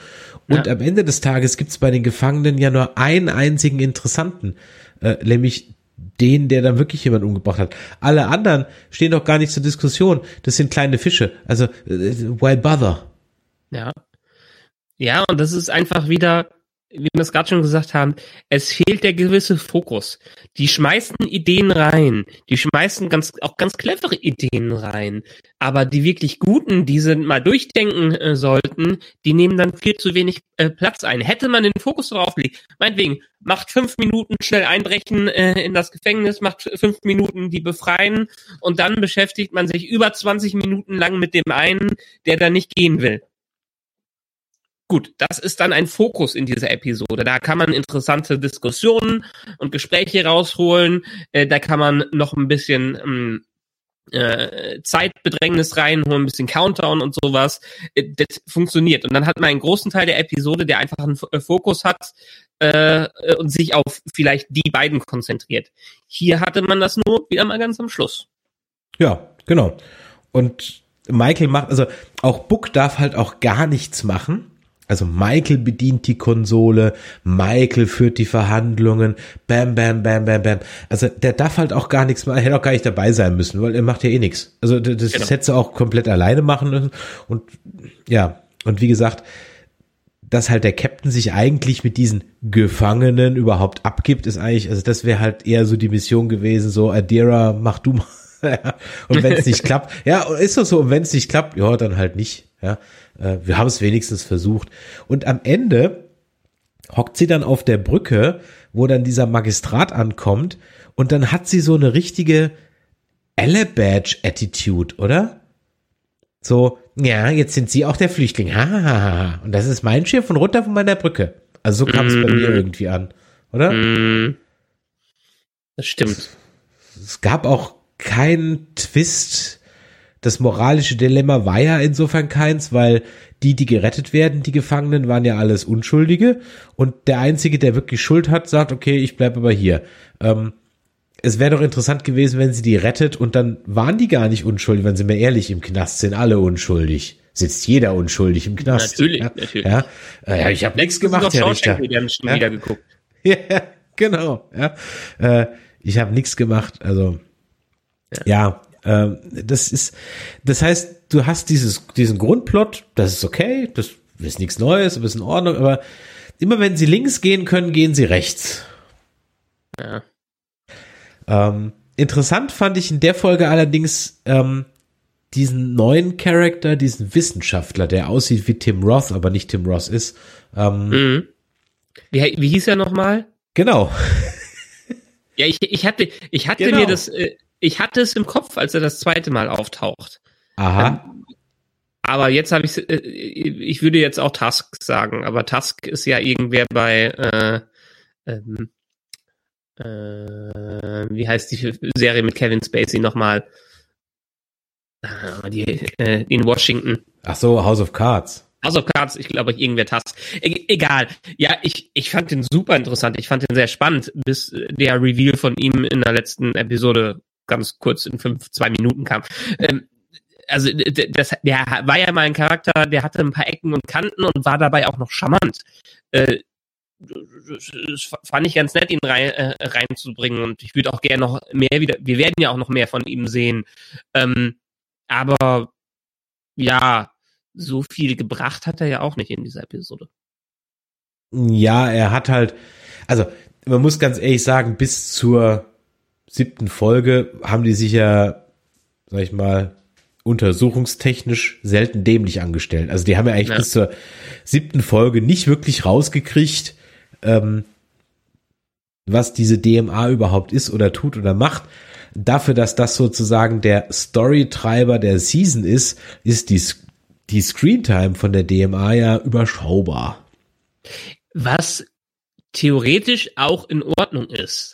Und Ja. am Ende des Tages gibt's bei den Gefangenen ja nur einen einzigen interessanten, äh, nämlich den, der dann wirklich jemand umgebracht hat. Alle anderen stehen doch gar nicht zur Diskussion. Das sind kleine Fische. Also, äh, why bother? Ja. Ja, und das ist einfach wieder, wie wir es gerade schon gesagt haben, es fehlt der gewisse Fokus. Die schmeißen Ideen rein, die schmeißen ganz, auch ganz clevere Ideen rein, aber die wirklich guten, die sie mal durchdenken äh, sollten, die nehmen dann viel zu wenig äh, Platz ein. Hätte man den Fokus darauf gelegt, meinetwegen, macht fünf Minuten schnell einbrechen äh, in das Gefängnis, macht fünf Minuten die befreien und dann beschäftigt man sich über 20 Minuten lang mit dem einen, der da nicht gehen will. Gut, das ist dann ein Fokus in dieser Episode. Da kann man interessante Diskussionen und Gespräche rausholen. Äh, da kann man noch ein bisschen ähm, äh, Zeitbedrängnis reinholen, ein bisschen Countdown und sowas. Äh, das funktioniert. Und dann hat man einen großen Teil der Episode, der einfach einen F- äh, Fokus hat äh, äh, und sich auf vielleicht die beiden konzentriert. Hier hatte man das nur wieder mal ganz am Schluss. Ja, genau. Und Michael macht, also auch Book darf halt auch gar nichts machen. Also Michael bedient die Konsole, Michael führt die Verhandlungen, bam, bam, bam, bam, bam. Also der darf halt auch gar nichts machen, er hätte auch gar nicht dabei sein müssen, weil er macht ja eh nichts. Also das, das Genau. hätte er auch komplett alleine machen müssen. Und ja, und wie gesagt, dass halt der Captain sich eigentlich mit diesen Gefangenen überhaupt abgibt, ist eigentlich, also das wäre halt eher so die Mission gewesen, so Adira, mach du mal. Und wenn es nicht klappt, ja, ist doch so, und wenn es nicht klappt, ja, dann halt nicht. Ja, Äh, wir haben es wenigstens versucht. Und am Ende hockt sie dann auf der Brücke, wo dann dieser Magistrat ankommt, und dann hat sie so eine richtige Elle-Badge-Attitude, oder? So, ja, jetzt sind Sie auch der Flüchtling. Ha, ha, ha. Und das ist mein Schiff und runter von meiner Brücke. Also so kam es bei mir irgendwie an, oder? Mm, das stimmt. Es gab auch keinen Twist. Das moralische Dilemma war ja insofern keins, weil die, die gerettet werden, die Gefangenen, waren ja alles Unschuldige. Und der Einzige, der wirklich Schuld hat, sagt, okay, ich bleib aber hier. Ähm, es wäre doch interessant gewesen, wenn sie die rettet und dann waren die gar nicht unschuldig, wenn sie mir ehrlich im Knast sind, alle unschuldig. sitzt jeder unschuldig im Knast. Natürlich, ja, natürlich. Ja, äh, ja ich habe nichts gemacht, Herr Richter. Wir haben schon Ja. wieder geguckt. Ja, genau. Ja, äh, ich habe nichts gemacht. Also ja, ähm, das ist, das heißt, du hast dieses diesen Grundplot, das ist okay, das ist nichts Neues, aber ist in Ordnung. Aber immer wenn sie links gehen können, gehen sie rechts. Ja. Ähm, interessant fand ich in der Folge allerdings ähm, diesen neuen Charakter, diesen Wissenschaftler, der aussieht wie Tim Roth, aber nicht Tim Roth ist. Ähm, Mhm. Wie, wie hieß er nochmal? Genau. Ja, ich, ich hatte, ich hatte Genau. mir das, äh, ich hatte es im Kopf, als er das zweite Mal auftaucht. Aha. Aber jetzt habe ich, äh, ich würde jetzt auch Tusk sagen, aber Tusk ist ja irgendwer bei, äh, ähm, äh, wie heißt die Serie mit Kevin Spacey nochmal? Ah, Die, äh, in Washington. Ach so, House of Cards. House of Cards, ich glaube, irgendwer Tusk. E egal. Ja, ich, ich fand den super interessant. Ich fand den sehr spannend, bis der Reveal von ihm in der letzten Episode ganz kurz in fünf, zwei Minuten kam. Ähm, also das, der war ja mal ein Charakter, der hatte ein paar Ecken und Kanten und war dabei auch noch charmant. Äh, das fand ich ganz nett, ihn rein, äh, reinzubringen und ich würde auch gerne noch mehr wieder, wir werden ja auch noch mehr von ihm sehen. Ähm, aber ja, so viel gebracht hat er ja auch nicht in dieser Episode. Ja, er hat halt, also man muss ganz ehrlich sagen, bis zur siebten Folge haben die sich ja, sag ich mal, untersuchungstechnisch selten dämlich angestellt. Also die haben ja eigentlich Ja. bis zur siebten Folge nicht wirklich rausgekriegt, ähm, was diese DMA überhaupt ist oder tut oder macht. Dafür, dass das sozusagen der Storytreiber der Season ist, ist die, die Screentime von der DMA ja überschaubar. Was theoretisch auch in Ordnung ist.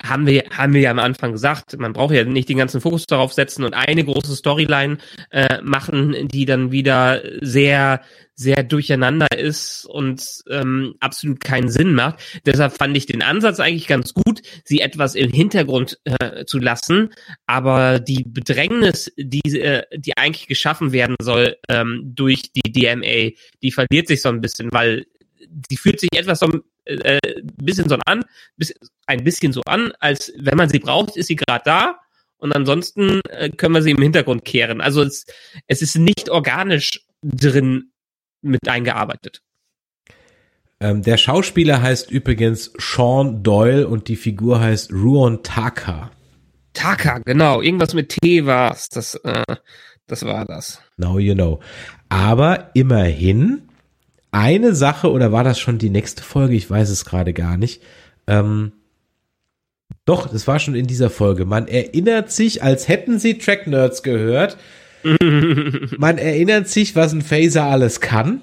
Haben wir, haben wir ja am Anfang gesagt, man braucht ja nicht den ganzen Fokus darauf setzen und eine große Storyline äh, machen, die dann wieder sehr, sehr durcheinander ist und ähm, absolut keinen Sinn macht. Deshalb fand ich den Ansatz eigentlich ganz gut, sie etwas im Hintergrund äh, zu lassen, aber die Bedrängnis, die, äh, die eigentlich geschaffen werden soll ähm, durch die DMA, die verliert sich so ein bisschen, weil die fühlt sich etwas so äh, bisschen so an, bis, ein bisschen so an, als wenn man sie braucht, ist sie gerade da und ansonsten äh, können wir sie im Hintergrund kehren. Also es, es ist nicht organisch drin mit eingearbeitet. Ähm, der Schauspieler heißt übrigens Sean Doyle und die Figur heißt Ruon Taka. Taka, genau, irgendwas mit T war's. Das, äh, das war das. Now you know. Aber immerhin eine Sache, oder war das schon die nächste Folge? Ich weiß es gerade gar nicht. Ähm, doch, das war schon in dieser Folge. Man erinnert sich, als hätten sie Track Nerds gehört. Man erinnert sich, was ein Phaser alles kann.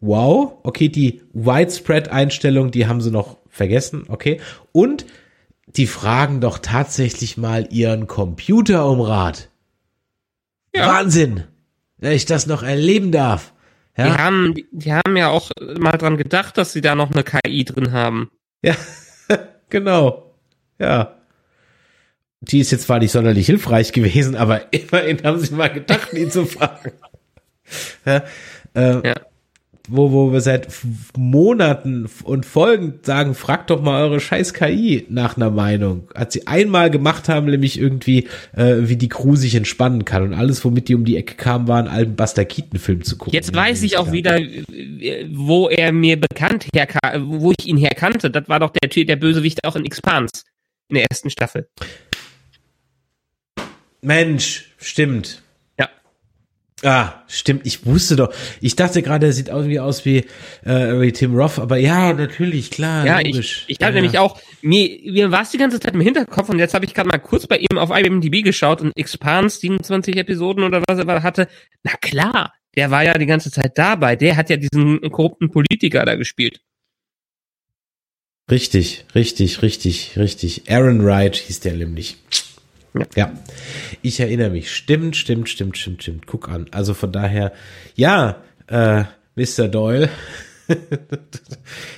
Wow. Okay, die Widespread-Einstellung, die haben sie noch vergessen. Okay. Und die fragen doch tatsächlich mal ihren Computer um Rat. Ja. Wahnsinn, dass ich das noch erleben darf. Die Ja, haben, die haben ja auch mal dran gedacht, dass sie da noch eine KI drin haben. ja, genau. Ja. Die ist jetzt zwar nicht sonderlich hilfreich gewesen, aber immerhin haben sie mal gedacht, ihn zu fragen. Ja, äh, Ja. Wo, wo wir seit Monaten und Folgen sagen, fragt doch mal eure scheiß KI nach einer Meinung. Als sie einmal gemacht haben, nämlich irgendwie, äh, wie die Crew sich entspannen kann und alles, womit die um die Ecke kamen, war einen alten Buster Keaton-Film zu gucken. Jetzt weiß ich auch wieder, äh, wo er mir bekannt herkam, wo ich ihn herkannte. Das war doch der der Bösewicht auch in Expans in der ersten Staffel. Mensch, stimmt. Ah, stimmt. Ich wusste doch. Ich dachte gerade, er sieht irgendwie aus wie, äh, wie Tim Roth, aber ja, natürlich, klar. Ja, logisch. ich, ich habe ja. nämlich auch, mir, mir war es die ganze Zeit im Hinterkopf und jetzt habe ich gerade mal kurz bei ihm auf IMDb geschaut und Expans 27 Episoden oder was er hatte. Na klar, der war ja die ganze Zeit dabei. Der hat ja diesen korrupten Politiker da gespielt. Richtig, richtig, richtig, richtig. Aaron Wright hieß der nämlich. Ja. Ja. Ich erinnere mich. Stimmt, stimmt, stimmt, stimmt, stimmt. Guck an. Also von daher, ja, äh, Mr. Doyle,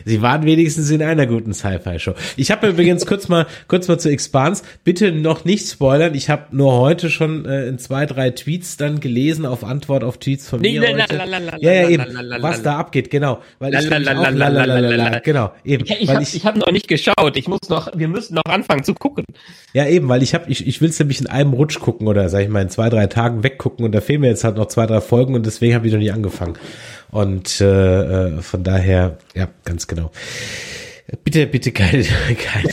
Sie waren wenigstens in einer guten Sci-Fi-Show. Ich habe übrigens kurz mal kurz mal zu Expans. Bitte noch nicht spoilern. Ich habe nur heute schon äh, in zwei drei Tweets dann gelesen auf Antwort auf Tweets von mir heute. Ja, ja, eben. Was da abgeht, genau. Weil ich auch genau eben. Ich, ich habe ich, hab noch nicht geschaut. Ich muss noch, wir müssen noch anfangen zu gucken. Ja, eben, weil ich habe, ich, ich will es nämlich in einem Rutsch gucken oder sag ich mal in zwei, drei Tagen weggucken und da fehlen mir jetzt halt noch zwei, drei Folgen und deswegen habe ich noch nicht angefangen. Und äh, äh, von daher, ja, ganz genau. Bitte, bitte keine, keine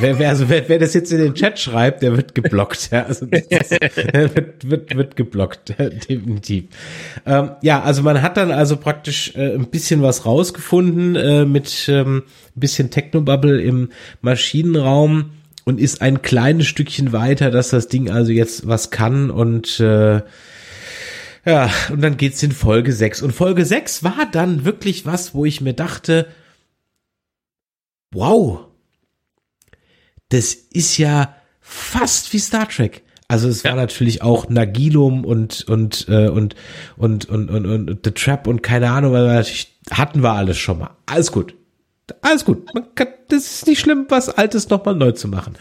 wer, wer, also wer, wer das jetzt in den Chat schreibt, der wird geblockt, ja, also das wird, wird, wird geblockt, definitiv. Ähm, ja, also man hat dann also praktisch äh, ein bisschen was rausgefunden äh, mit ähm, ein bisschen Technobubble im Maschinenraum und ist ein kleines Stückchen weiter, dass das Ding also jetzt was kann und äh, ja, und dann geht's in Folge 6. Und Folge 6 war dann wirklich was, wo ich mir dachte, wow, das ist ja fast wie Star Trek. Also es war natürlich auch Nagilum und und äh, und, und und und und The Trap und keine Ahnung, weil natürlich hatten wir alles schon mal. Alles gut. Alles gut. Kann, das ist nicht schlimm, was Altes nochmal neu zu machen.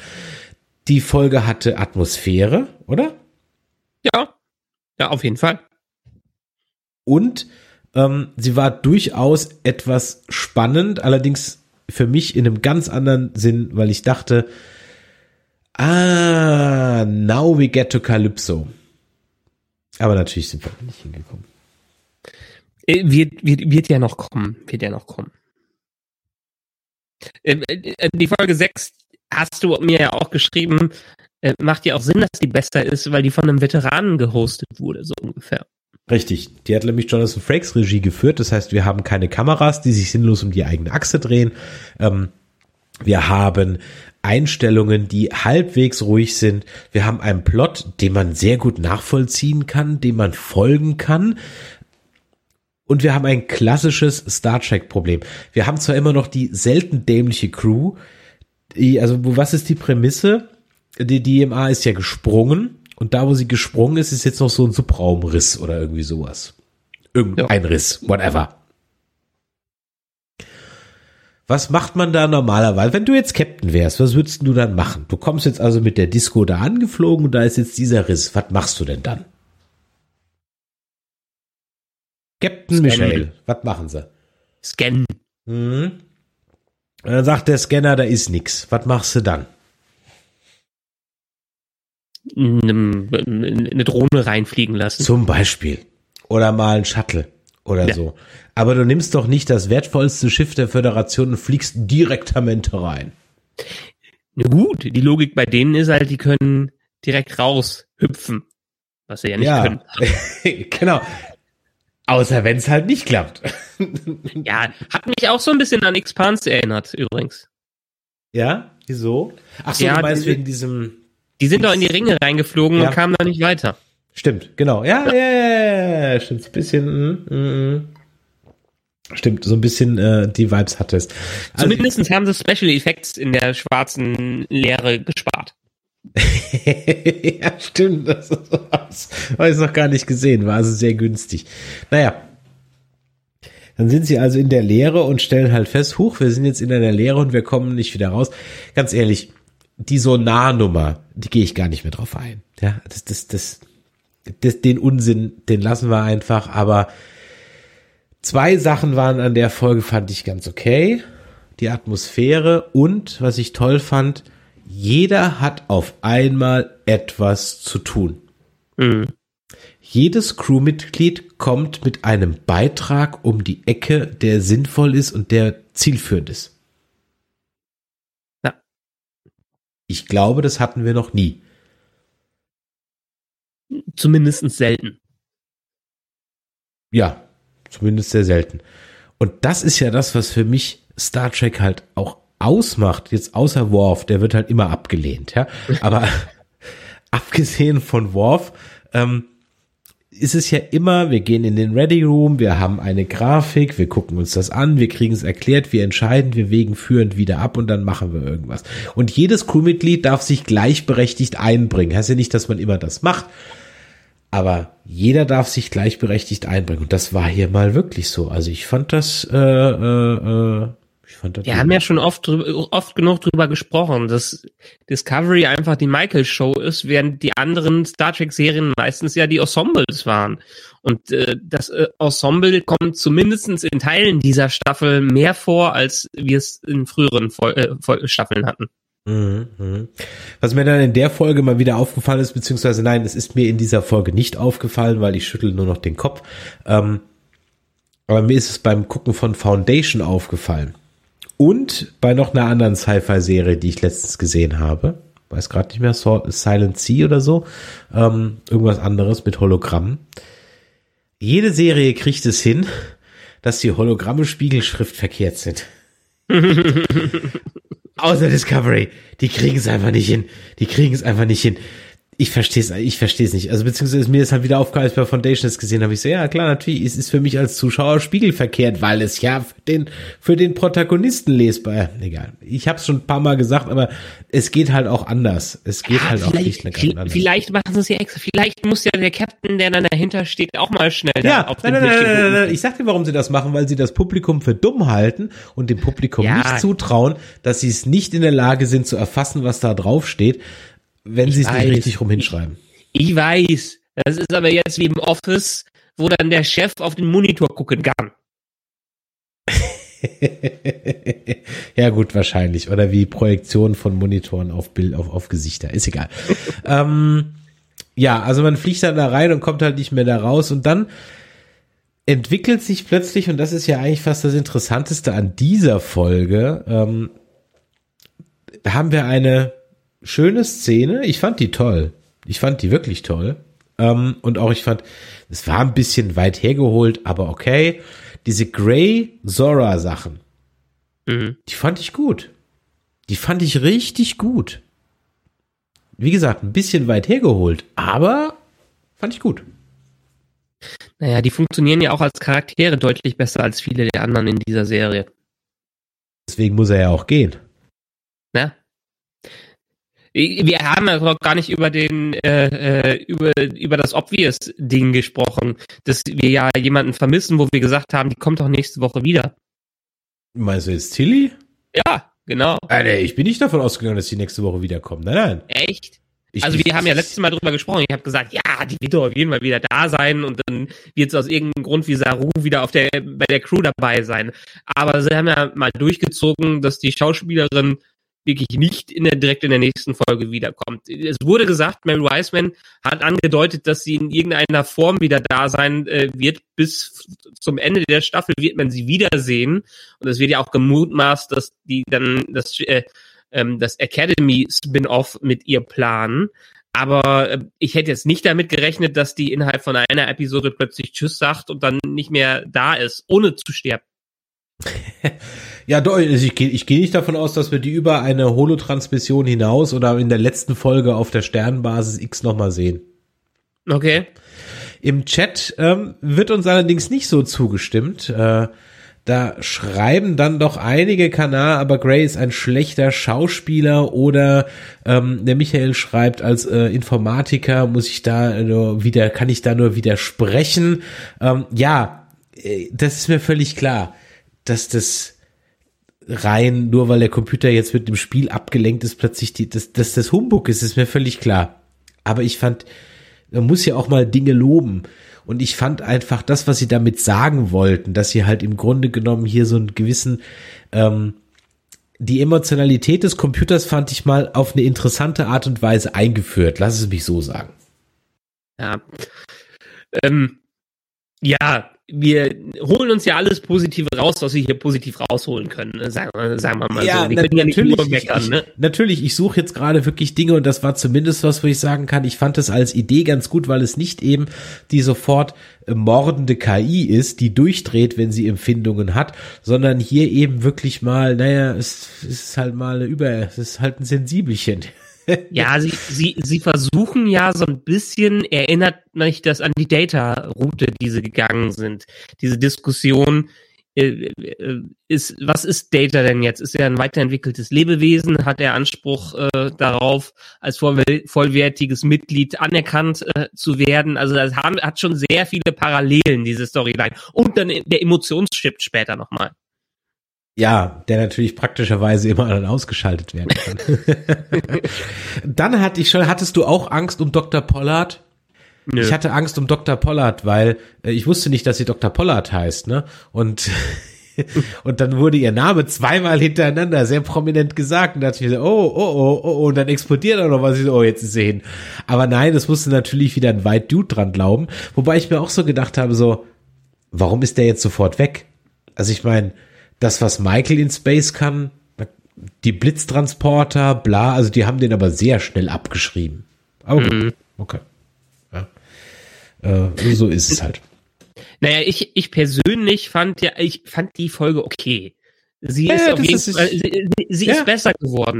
Die Folge hatte Atmosphäre, oder? Ja. Ja, auf jeden Fall. Und ähm, sie war durchaus etwas spannend, allerdings für mich in einem ganz anderen Sinn, weil ich dachte, ah, now we get to Calypso. Aber natürlich sind wir nicht hingekommen. Äh, Wird, wird, wird ja noch kommen. Wird ja noch kommen. Äh, äh, Die Folge 6 hast du mir ja auch geschrieben, macht ja auch Sinn, dass die besser ist, weil die von einem Veteranen gehostet wurde, so ungefähr. Richtig. Die hat nämlich Jonathan Frakes Regie geführt. Das heißt, wir haben keine Kameras, die sich sinnlos um die eigene Achse drehen. Ähm, wir haben Einstellungen, die halbwegs ruhig sind. Wir haben einen Plot, den man sehr gut nachvollziehen kann, dem man folgen kann. Und wir haben ein klassisches Star Trek Problem. Wir haben zwar immer noch die selten dämliche Crew. Die, also, was ist die Prämisse? Die DMA ist ja gesprungen. Und da, wo sie gesprungen ist, ist jetzt noch so ein Subraumriss oder irgendwie sowas. Irgendein Riss, whatever. Was macht man da normalerweise? Wenn du jetzt Captain wärst, was würdest du dann machen? Du kommst jetzt also mit der Disco da angeflogen und da ist jetzt dieser Riss. Was machst du denn dann? Captain. Michael, was machen sie? Scannen. Mhm. Und dann sagt der Scanner, da ist nix. Was machst du dann? Eine, eine Drohne reinfliegen lassen. Zum Beispiel. Oder mal ein Shuttle oder Ja. so. Aber du nimmst doch nicht das wertvollste Schiff der Föderation und fliegst direktamente rein. Na gut, die Logik bei denen ist halt, die können direkt raus hüpfen. Was sie ja nicht ja, können. genau. Außer wenn es halt nicht klappt. Ja, hat mich auch so ein bisschen an Expanse erinnert, übrigens. Ja, wieso? Ach so, Ja, du meinst wegen diesem. Die sind doch in die Ringe reingeflogen Ja. und kamen da nicht weiter. Stimmt, genau. Ja, ja, ja, ja, stimmt. So ein bisschen. mm, mm, mm. Stimmt, so ein bisschen äh, die Vibes hat es. Also, Zumindest haben sie Special Effects in der schwarzen Leere gespart. ja, stimmt. Das habe ich noch gar nicht gesehen. War also sehr günstig. Naja. Dann sind sie also in der Leere und stellen halt fest, huch, wir sind jetzt in einer Leere und wir kommen nicht wieder raus. Ganz ehrlich, die Sonarnummer, die gehe ich gar nicht mehr drauf ein. Ja, das, das, das, das, den Unsinn, den lassen wir einfach. Aber zwei Sachen waren an der Folge, fand ich ganz okay. Die Atmosphäre und, was ich toll fand, jeder hat auf einmal etwas zu tun. Mhm. Jedes Crewmitglied kommt mit einem Beitrag um die Ecke, der sinnvoll ist und der zielführend ist. Ja. Ich glaube, das hatten wir noch nie. Zumindest selten. Ja, zumindest sehr selten. Und das ist ja das, was für mich Star Trek halt auch ausmacht. Jetzt außer Worf, der wird halt immer abgelehnt, ja. Aber abgesehen von Worf, ähm, ist es ja immer, wir gehen in den Ready Room, wir haben eine Grafik, wir gucken uns das an, wir kriegen es erklärt, wir entscheiden, wir wägen führend wieder ab und dann machen wir irgendwas. Und jedes Crewmitglied darf sich gleichberechtigt einbringen. Heißt ja nicht, dass man immer das macht, aber jeder darf sich gleichberechtigt einbringen. Und das war hier mal wirklich so. Also ich fand das, äh, äh, äh, ich fand das. Wir haben ja schon oft, oft genug drüber gesprochen, dass Discovery einfach die Michael-Show ist, während die anderen Star Trek-Serien meistens ja die Ensembles waren. Und äh, das äh, Ensemble kommt zumindestens in Teilen dieser Staffel mehr vor, als wir es in früheren Fol äh, Staffeln hatten. Mhm, mhm. Was mir dann in der Folge mal wieder aufgefallen ist, beziehungsweise nein, es ist mir in dieser Folge nicht aufgefallen, weil ich schüttel nur noch den Kopf. Ähm, aber mir ist es beim Gucken von Foundation aufgefallen. Und bei noch einer anderen Sci-Fi-Serie, die ich letztens gesehen habe. Weiß gerade nicht mehr, Silent Sea oder so. Ähm, irgendwas anderes mit Hologrammen. Jede Serie kriegt es hin, dass die Hologramme Spiegelschrift verkehrt sind. Außer Discovery. Die kriegen es einfach nicht hin. Die kriegen es einfach nicht hin. Ich verstehe es, ich verstehe es nicht. Also beziehungsweise mir ist halt wieder aufgefallen, als bei Foundation das gesehen habe. Ich so, ja klar, natürlich, es ist für mich als Zuschauer spiegelverkehrt, weil es ja für den, für den Protagonisten lesbar. Egal. Ich habe es schon ein paar Mal gesagt, aber es geht halt auch anders. Es geht Ja, halt auch vielleicht, nicht vi- anders. vielleicht machen sie es ja extra. Vielleicht muss ja der Captain, der dann dahinter steht, auch mal schnell Ja, auf nein, den nein, nein, nein, nein. Ich sag dir, warum sie das machen, weil sie das Publikum für dumm halten und dem Publikum Ja. nicht zutrauen, dass sie es nicht in der Lage sind zu erfassen, was da drauf steht, wenn sie es nicht richtig rum hinschreiben. Ich weiß. Das ist aber jetzt wie im Office, wo dann der Chef auf den Monitor gucken kann. ja, gut, wahrscheinlich. Oder wie Projektion von Monitoren auf Bild, auf, auf Gesichter. Ist egal. ähm, ja, also man fliegt dann da rein und kommt halt nicht mehr da raus und dann entwickelt sich plötzlich, und das ist ja eigentlich fast das Interessanteste an dieser Folge, ähm, haben wir eine schöne Szene. Ich fand die toll. Ich fand die wirklich toll. Ähm, und auch ich fand, es war ein bisschen weit hergeholt, aber okay. Diese Grey Zora Sachen, Mhm. die fand ich gut. Die fand ich richtig gut. Wie gesagt, ein bisschen weit hergeholt, aber fand ich gut. Naja, die funktionieren ja auch als Charaktere deutlich besser als viele der anderen in dieser Serie. Deswegen muss er ja auch gehen. Wir haben ja noch gar nicht über den äh, äh, über über das obvious Ding gesprochen, dass wir ja jemanden vermissen, wo wir gesagt haben, die kommt doch nächste Woche wieder. Meinst du jetzt Tilly? Ja, genau. Alter, ich bin nicht davon ausgegangen, dass die nächste Woche wiederkommt. Nein, nein. Echt? Ich, also wir haben ja letztes Mal drüber gesprochen. Ich habe gesagt, ja, die wird doch auf jeden Fall wieder da sein und dann wird es aus irgendeinem Grund wie Saru wieder auf der bei der Crew dabei sein. Aber sie haben ja mal durchgezogen, dass die Schauspielerin wirklich nicht in der, direkt in der nächsten Folge wiederkommt. Es wurde gesagt, Mary Wiseman hat angedeutet, dass sie in irgendeiner Form wieder da sein äh, wird. Bis zum Ende der Staffel wird man sie wiedersehen. Und es wird ja auch gemutmaßt, dass die dann das, äh, ähm, das Academy Spin-off mit ihr planen. Aber äh, ich hätte jetzt nicht damit gerechnet, dass die innerhalb von einer Episode plötzlich Tschüss sagt und dann nicht mehr da ist, ohne zu sterben. Ja, doch, also ich gehe ich geh nicht davon aus, dass wir die über eine Holotransmission hinaus oder in der letzten Folge auf der Sternbasis X nochmal sehen. Okay. Im Chat ähm, wird uns allerdings nicht so zugestimmt. Äh, da schreiben dann doch einige Kanal, aber Gray ist ein schlechter Schauspieler oder ähm, der Michael schreibt, als äh, Informatiker muss ich da nur wieder, kann ich da nur widersprechen. Ähm, ja, äh, das ist mir völlig klar, dass das rein, nur weil der Computer jetzt mit dem Spiel abgelenkt ist, plötzlich die, dass, dass das Humbug ist, ist mir völlig klar. Aber ich fand, man muss ja auch mal Dinge loben. Und ich fand einfach das, was sie damit sagen wollten, dass sie halt im Grunde genommen hier so einen gewissen, ähm, die Emotionalität des Computers fand ich mal auf eine interessante Art und Weise eingeführt. Lass es mich so sagen. Ja. Ähm, ja, wir holen uns ja alles Positive raus, was wir hier positiv rausholen können. ne? Sagen, wir- sagen wir mal so. Wir können ja nicht nur meckern, ich, ne? ich, natürlich, ich suche jetzt gerade wirklich Dinge und das war zumindest was, wo ich sagen kann, ich fand es als Idee ganz gut, weil es nicht eben die sofort äh, mordende KI ist, die durchdreht, wenn sie Empfindungen hat, sondern hier eben wirklich mal, naja, es, es ist halt mal eine über, es ist halt ein Sensibelchen. Ja, sie, sie, sie versuchen ja so ein bisschen, erinnert mich das an die Data-Route, die sie gegangen sind. Diese Diskussion, äh, äh, ist, was ist Data denn jetzt? Ist er ein weiterentwickeltes Lebewesen? Hat er Anspruch äh, darauf, als voll, vollwertiges Mitglied anerkannt äh, zu werden? Also das haben, hat schon sehr viele Parallelen, diese Storyline. Und dann der Emotionschip später nochmal. Ja, der natürlich praktischerweise immer dann ausgeschaltet werden kann. dann hatte ich schon, hattest du auch Angst um Dr. Pollard? Nö. Ich hatte Angst um Dr. Pollard, weil äh, ich wusste nicht, dass sie Dr. Pollard heißt, ne? Und und dann wurde ihr Name zweimal hintereinander sehr prominent gesagt und da dachte ich so, oh, oh, oh, oh, und dann explodiert auch noch was. Ich so, oh, jetzt ist sie hin. Aber nein, es musste natürlich wieder ein White Dude dran glauben. Wobei ich mir auch so gedacht habe, so, warum ist der jetzt sofort weg? Also ich meine, das, was Michael in Space kann, die Blitztransporter, bla, also die haben den aber sehr schnell abgeschrieben. Aber mhm. okay. Äh, so ist es halt. Naja, ich, ich persönlich fand ja, ich fand die Folge okay. Sie ja, ist auf jeden Fall, sie, sie ja. ist besser geworden.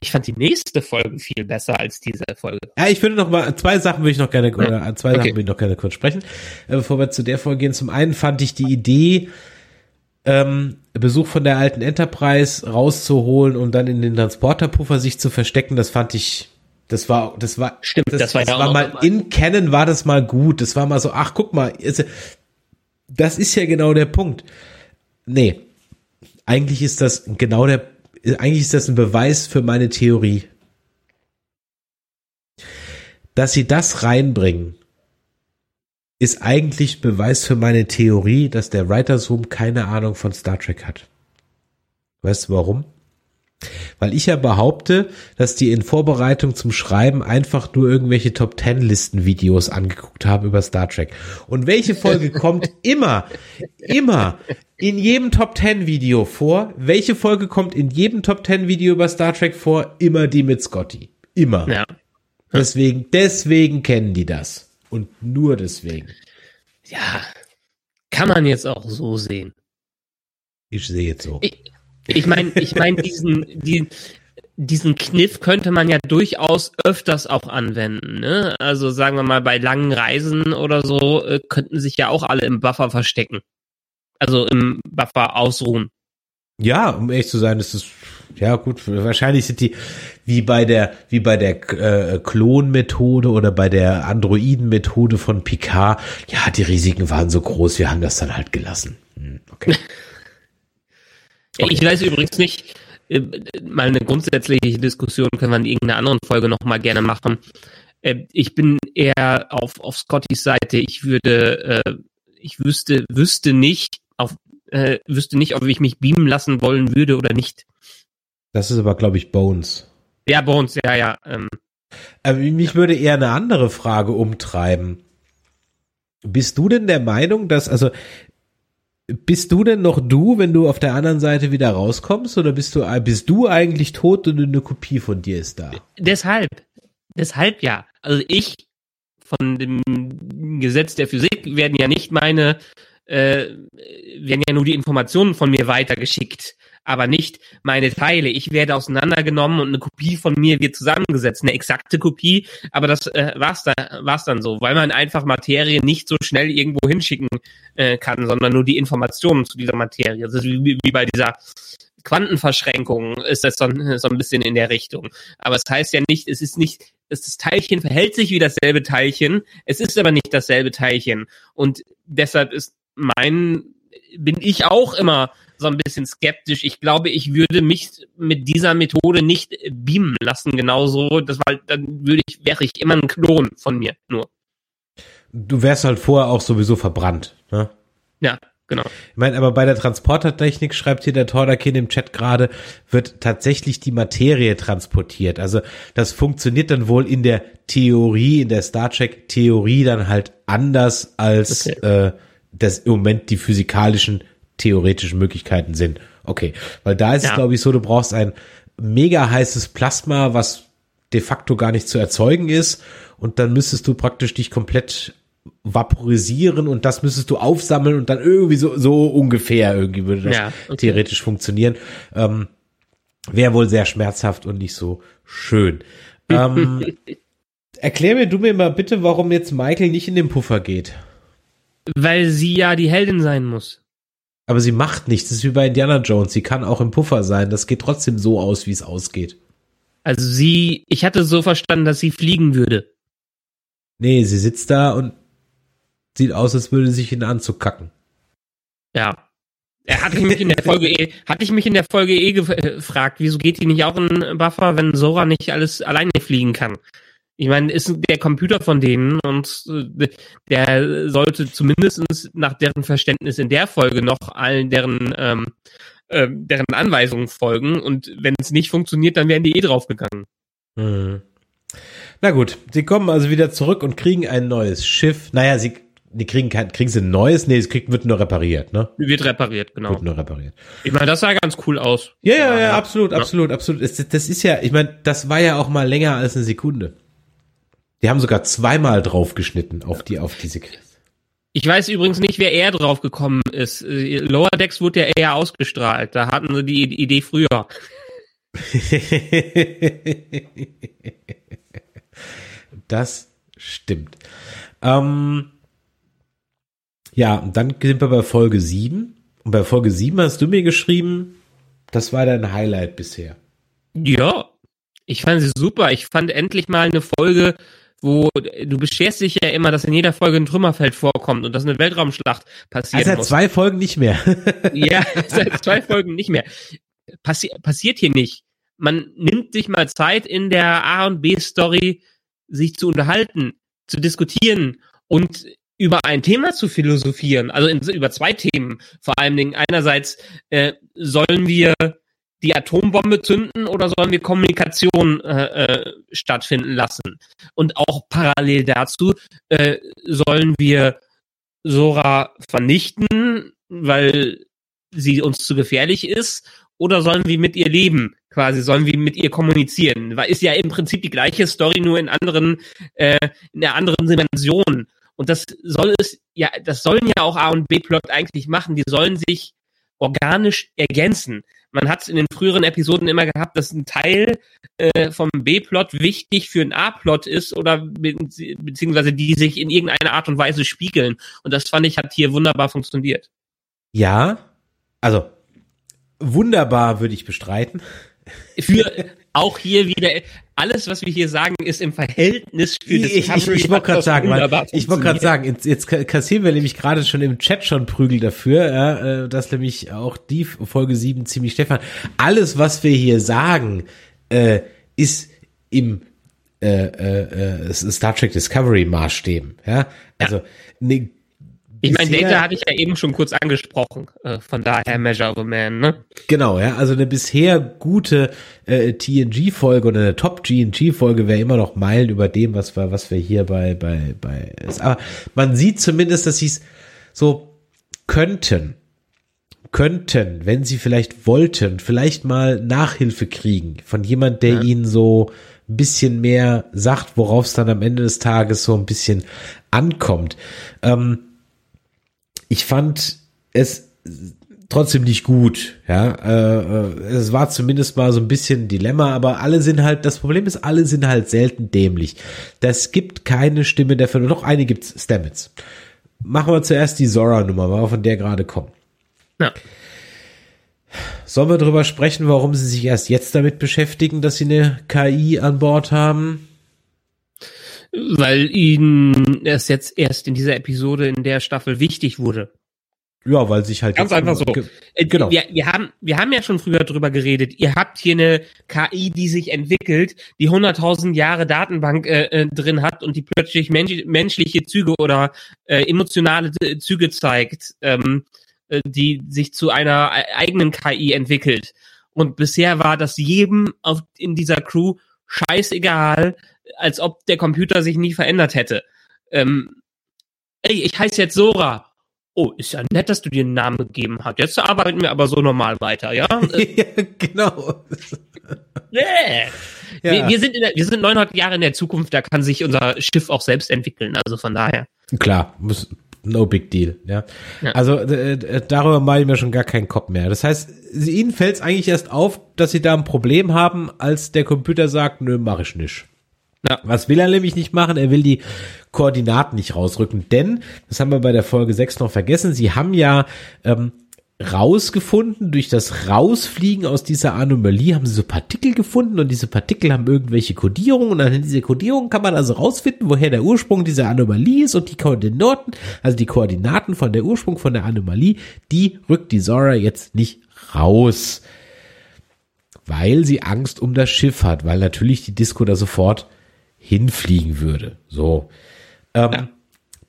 Ich fand die nächste Folge viel besser als diese Folge. Ja, ich würde noch mal, zwei Sachen würde ich noch gerne, oder zwei okay. Sachen würde ich noch gerne kurz sprechen, äh, bevor wir zu der Folge gehen. Zum einen fand ich die Idee, ähm, Besuch von der alten Enterprise rauszuholen und dann in den Transporterpuffer sich zu verstecken, das fand ich das war, das war, stimmt, das, das war, das war mal in Canon war das mal gut. Das war mal so, ach guck mal, das ist ja genau der Punkt. Nee, eigentlich ist das genau der, eigentlich ist das ein Beweis für meine Theorie. Dass sie das reinbringen, ist eigentlich Beweis für meine Theorie, dass der Writers Room keine Ahnung von Star Trek hat. Weißt du warum? Weil ich ja behaupte, dass die in Vorbereitung zum Schreiben einfach nur irgendwelche Top Ten Listen Videos angeguckt haben über Star Trek. Und welche Folge kommt immer, immer in jedem Top Ten Video vor? Welche Folge kommt in jedem Top Ten Video über Star Trek vor? Immer die mit Scotty. Immer. Ja. Deswegen, deswegen kennen die das. Und nur deswegen. Ja. Kann man jetzt auch so sehen. Ich sehe jetzt so. Ich, ich meine, ich meine, diesen, die, diesen Kniff könnte man ja durchaus öfters auch anwenden. Ne? Also sagen wir mal, bei langen Reisen oder so äh, könnten sich ja auch alle im Buffer verstecken. Also im Buffer ausruhen. Ja, um ehrlich zu sein, ist es ja gut. Wahrscheinlich sind die wie bei der wie bei der äh, Klon-Methode oder bei der Androiden-Methode von Picard. Ja, die Risiken waren so groß, wir haben das dann halt gelassen. Hm, okay. Okay. Ich weiß übrigens nicht, äh, mal eine grundsätzliche Diskussion können wir in irgendeiner anderen Folge nochmal gerne machen. Äh, ich bin eher auf, auf Scottys Seite. Ich würde, äh, ich wüsste, wüsste nicht, auf, wüsste nicht, ob ich mich beamen lassen wollen würde oder nicht. Das ist aber, glaube ich, Bones. Ja, Bones, ja, ja. Ähm, aber mich ja. würde eher eine andere Frage umtreiben. Bist du denn der Meinung, dass, also bist du denn noch du, wenn du auf der anderen Seite wieder rauskommst, oder bist du, bist du eigentlich tot und eine Kopie von dir ist da? Deshalb, deshalb ja. Also ich von dem Gesetz der Physik werden ja nicht meine, äh, werden ja nur die Informationen von mir weitergeschickt aber nicht meine Teile. Ich werde auseinandergenommen und eine Kopie von mir wird zusammengesetzt, eine exakte Kopie, aber das äh, war's dann, war's dann so, weil man einfach Materie nicht so schnell irgendwo hinschicken äh, kann, sondern nur die Informationen zu dieser Materie. Das ist wie, wie bei dieser Quantenverschränkung ist das so, so ein bisschen in der Richtung. Aber es heißt ja nicht, es ist nicht, das Teilchen verhält sich wie dasselbe Teilchen, es ist aber nicht dasselbe Teilchen. Und deshalb ist mein, bin ich auch immer so ein bisschen skeptisch. Ich glaube, ich würde mich mit dieser Methode nicht beamen lassen, genauso. Das war, dann würde ich, wäre ich immer ein Klon von mir, nur. Du wärst halt vorher auch sowieso verbrannt, ne? Ja, genau. Ich meine, aber bei der Transportertechnik schreibt hier der Tordakin im Chat gerade, wird tatsächlich die Materie transportiert. Also das funktioniert dann wohl in der Theorie, in der Star Trek Theorie dann halt anders als okay. äh, das im Moment die physikalischen theoretischen Möglichkeiten sind. Okay, weil da ist ja. es, glaube ich, so, du brauchst ein mega heißes Plasma, was de facto gar nicht zu erzeugen ist. Und dann müsstest du praktisch dich komplett vaporisieren und das müsstest du aufsammeln und dann irgendwie so, so ungefähr irgendwie würde das ja, okay. theoretisch funktionieren. Ähm, Wäre wohl sehr schmerzhaft und nicht so schön. ähm, erklär mir du mir mal bitte, warum jetzt Michael nicht in den Puffer geht. Weil sie ja die Heldin sein muss. Aber sie macht nichts. Das ist wie bei Indiana Jones. Sie kann auch im Puffer sein. Das geht trotzdem so aus, wie es ausgeht. Also sie, ich hatte so verstanden, dass sie fliegen würde. Nee, sie sitzt da und sieht aus, als würde sie sich in den Anzug kacken. Ja. Er hatte ich mich in der Folge eh, hatte ich mich in der Folge eh gefragt, wieso geht die nicht auch in Buffer, wenn Sora nicht alles alleine fliegen kann? Ich meine, ist der Computer von denen und äh, der sollte zumindest nach deren Verständnis in der Folge noch allen deren ähm, äh, deren Anweisungen folgen und wenn es nicht funktioniert, dann wären die eh draufgegangen. Hm. Na gut, sie kommen also wieder zurück und kriegen ein neues Schiff. Naja, sie die kriegen kein, kriegen sie ein neues? Nee, es kriegt, wird nur repariert, ne? Wird repariert, genau. Wird nur repariert. Ich meine, das sah ganz cool aus. Ja, ja, ja, absolut, absolut, absolut. Das, das ist ja, ich meine, das war ja auch mal länger als eine Sekunde. Die haben sogar zweimal draufgeschnitten auf die, auf diese. Ich weiß übrigens nicht, wer eher drauf gekommen ist. Äh, Lower Decks wurde ja eher ausgestrahlt. Da hatten sie die Idee früher. das stimmt. Ähm, ja, und dann sind wir bei Folge 7. Und bei Folge 7 hast du mir geschrieben, das war dein Highlight bisher. Ja, ich fand sie super. Ich fand endlich mal eine Folge, wo du beschwerst dich ja immer, dass in jeder Folge ein Trümmerfeld vorkommt und dass eine Weltraumschlacht passiert. Also seit zwei Folgen nicht mehr. ja, seit zwei Folgen nicht mehr. Passi passiert hier nicht. Man nimmt sich mal Zeit in der A und B Story, sich zu unterhalten, zu diskutieren und über ein Thema zu philosophieren, also in, über zwei Themen. Vor allen Dingen einerseits äh, sollen wir die Atombombe zünden oder sollen wir Kommunikation äh, äh, stattfinden lassen? Und auch parallel dazu äh, sollen wir Sora vernichten, weil sie uns zu gefährlich ist, oder sollen wir mit ihr leben? Quasi sollen wir mit ihr kommunizieren? Weil ist ja im Prinzip die gleiche Story nur in anderen äh, in einer anderen Dimension. Und das soll es ja, das sollen ja auch A und B Plot eigentlich machen. Die sollen sich organisch ergänzen man hat es in den früheren Episoden immer gehabt, dass ein Teil äh, vom B-Plot wichtig für einen A-Plot ist oder be beziehungsweise die sich in irgendeiner Art und Weise spiegeln. Und das fand ich hat hier wunderbar funktioniert. Ja, also wunderbar würde ich bestreiten. Für auch hier wieder alles, was wir hier sagen, ist im Verhältnis für das Ich, ich, ich wollte gerade sagen, weil, ich wollte gerade sagen, jetzt, jetzt kassieren wir nämlich gerade schon im Chat schon Prügel dafür, ja, äh, dass nämlich auch die Folge 7 ziemlich Stefan. Alles, was wir hier sagen, äh, ist im äh, äh, äh Star Trek Discovery Maßstäben, ja. Also ja. ne ich meine, Data hatte ich ja eben schon kurz angesprochen, äh, von daher Measure of a Man, ne? Genau, ja, also eine bisher gute äh, TNG-Folge oder eine Top-TNG-Folge wäre immer noch Meilen über dem, was wir, was wir hier bei, bei, bei ist. Aber man sieht zumindest, dass sie es so könnten, könnten, wenn sie vielleicht wollten, vielleicht mal Nachhilfe kriegen von jemand, der ja. ihnen so ein bisschen mehr sagt, worauf es dann am Ende des Tages so ein bisschen ankommt. Ähm, ich fand es trotzdem nicht gut. Ja, äh, äh, es war zumindest mal so ein bisschen Dilemma, aber alle sind halt, das Problem ist, alle sind halt selten dämlich. Das gibt keine Stimme dafür, doch eine gibt's, Stamets. Machen wir zuerst die Zora-Nummer, weil wir von der gerade kommen. Ja. Sollen wir darüber sprechen, warum sie sich erst jetzt damit beschäftigen, dass sie eine KI an Bord haben? Weil ihnen es jetzt erst in dieser Episode in der Staffel wichtig wurde. Ja, weil sich halt ganz einfach so. Äh, genau. Wir, wir haben wir haben ja schon früher drüber geredet. Ihr habt hier eine KI, die sich entwickelt, die 100.000 Jahre Datenbank äh, äh, drin hat und die plötzlich mensch, menschliche Züge oder äh, emotionale Züge zeigt, ähm, äh, die sich zu einer eigenen KI entwickelt. Und bisher war das jedem auf, in dieser Crew scheißegal, als ob der Computer sich nie verändert hätte. Ähm, ey, ich heiße jetzt Sora. Oh, ist ja nett, dass du dir einen Namen gegeben hast. Jetzt arbeiten wir aber so normal weiter, ja? ja, genau. yeah. ja. Wir, wir, sind in der, wir sind 900 Jahre in der Zukunft, da kann sich unser Schiff auch selbst entwickeln, also von daher. Klar, muss, no big deal, ja. ja. Also äh, darüber mache ich mir schon gar keinen Kopf mehr. Das heißt, ihnen fällt es eigentlich erst auf, dass sie da ein Problem haben, als der Computer sagt, nö, mach ich nicht. Ja. Was will er nämlich nicht machen? Er will die Koordinaten nicht rausrücken, denn, das haben wir bei der Folge 6 noch vergessen, sie haben ja ähm, rausgefunden, durch das Rausfliegen aus dieser Anomalie haben sie so Partikel gefunden und diese Partikel haben irgendwelche Kodierungen und an dieser Kodierung kann man also rausfinden, woher der Ursprung dieser Anomalie ist und die Koordinaten, also die Koordinaten von der Ursprung von der Anomalie, die rückt die Zora jetzt nicht raus. Weil sie Angst um das Schiff hat, weil natürlich die Disco da sofort hinfliegen würde. So. Ähm, ja.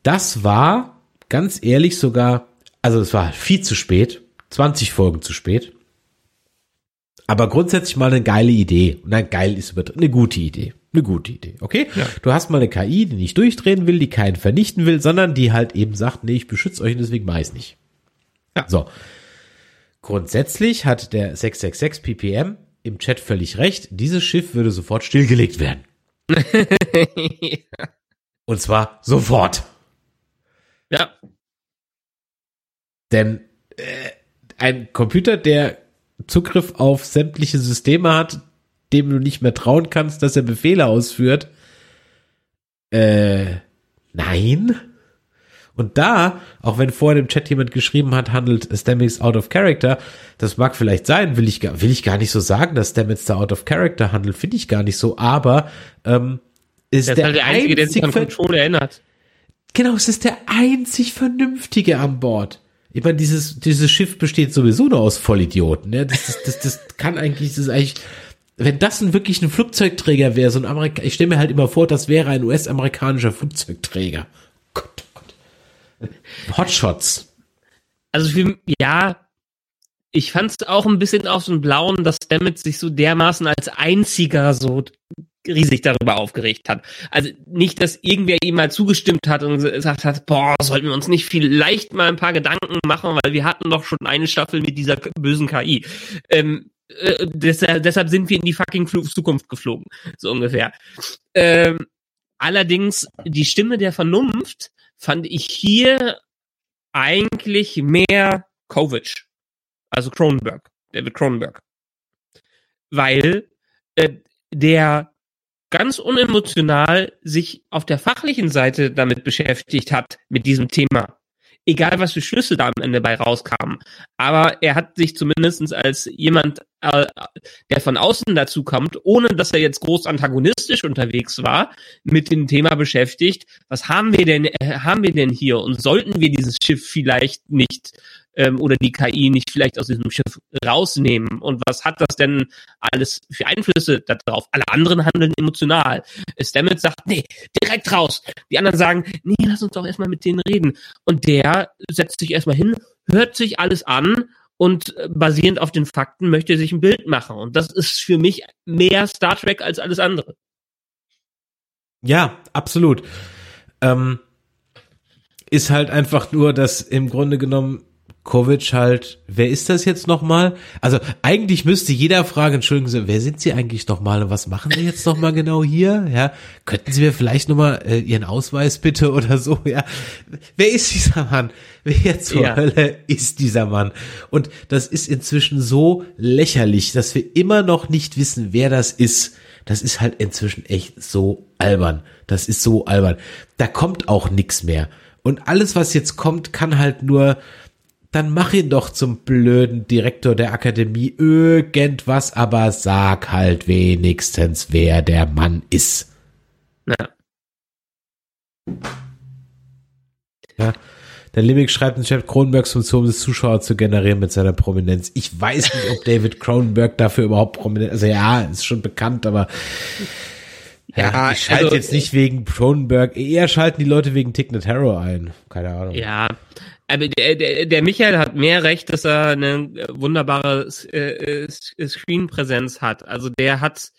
Das war ganz ehrlich sogar also es war viel zu spät, 20 Folgen zu spät. Aber grundsätzlich mal eine geile Idee. Und ein geil ist eine gute Idee. Eine gute Idee, okay? Ja. Du hast mal eine KI, die nicht durchdrehen will, die keinen vernichten will, sondern die halt eben sagt, nee, ich beschütze euch und deswegen mache ich nicht. Ja. So. Grundsätzlich hat der 666 ppm im Chat völlig recht. Dieses Schiff würde sofort stillgelegt werden. Ja. Und zwar sofort. Ja. Denn äh, ein Computer, der Zugriff auf sämtliche Systeme hat, dem du nicht mehr trauen kannst, dass er Befehle ausführt, äh, nein. Und da, auch wenn vorher im Chat jemand geschrieben hat, handelt Stamets out of character, das mag vielleicht sein, will ich, will ich gar nicht so sagen, dass Stamets da out of character handelt, finde ich gar nicht so, aber ähm, ist der, ist halt der Einzige, der sich an Control erinnert. Genau, es ist der einzig Vernünftige an Bord. Ich meine, dieses, dieses Schiff besteht sowieso nur aus Vollidioten. Ne? Das, das, das, das kann eigentlich, das ist eigentlich, wenn das ein wirklich ein Flugzeugträger wäre, so ein Amerika, ich stelle mir halt immer vor, das wäre ein US-amerikanischer Flugzeugträger. Hotshots. Also für, ja, ich fand es auch ein bisschen auf einen blauen, dass Stamets sich so dermaßen als einziger so riesig darüber aufgeregt hat. Also nicht, dass irgendwer ihm mal zugestimmt hat und gesagt hat, boah, sollten wir uns nicht vielleicht mal ein paar Gedanken machen, weil wir hatten doch schon eine Staffel mit dieser bösen KI. Ähm, äh, deshalb, sind wir in die fucking Zukunft geflogen, so ungefähr. Ähm, allerdings die Stimme der Vernunft fand ich hier eigentlich mehr Kovic, also Cronenberg, David Cronenberg, weil äh, der ganz unemotional sich auf der fachlichen Seite damit beschäftigt hat, mit diesem Thema. Egal, was für Schlüsse da am Ende bei rauskamen. Aber er hat sich zumindestens als jemand, äh, der von außen dazu kommt, ohne dass er jetzt groß antagonistisch unterwegs war, mit dem Thema beschäftigt. Was haben wir denn, äh, haben wir denn hier? Und sollten wir dieses Schiff vielleicht nicht ähm, oder die KI nicht vielleicht aus diesem Schiff rausnehmen? Und was hat das denn alles für Einflüsse darauf? Alle anderen handeln emotional. Stamets sagt, nee, direkt raus. Die anderen sagen, nee, lass uns doch erstmal mit denen reden. Und der setzt sich erstmal hin, hört sich alles an und äh, basierend auf den Fakten möchte sich ein Bild machen. Und das ist für mich mehr Star Trek als alles andere. Ja, absolut. Ähm, ist halt einfach nur, dass im Grunde genommen Kovic halt, wer ist das jetzt nochmal? Also eigentlich müsste jeder fragen, entschuldigen Sie, wer sind Sie eigentlich nochmal und was machen Sie jetzt nochmal genau hier? Ja, könnten Sie mir vielleicht nochmal äh, Ihren Ausweis bitte oder so? Ja, wer ist dieser Mann? Wer zur ja. Hölle ist dieser Mann? Und das ist inzwischen so lächerlich, dass wir immer noch nicht wissen, wer das ist. Das ist halt inzwischen echt so albern. Das ist so albern. Da kommt auch nix mehr. Und alles, was jetzt kommt, kann halt nur dann mach ihn doch zum blöden Direktor der Akademie irgendwas, aber sag halt wenigstens, wer der Mann ist. Ja. Ja. Der Limik schreibt in Chat, Kronenbergs Funktion ist, Zuschauer zu generieren mit seiner Prominenz. Ich weiß nicht, ob David Cronenberg dafür überhaupt prominent, also ja, ist schon bekannt, aber ja, ja ich schalte also, jetzt nicht wegen Cronenberg, eher schalten die Leute wegen Tick Notaro ein. Keine Ahnung. Ja, aber der, der, der Michael hat mehr recht, dass er eine wunderbare äh, Screenpräsenz hat. Also der hat,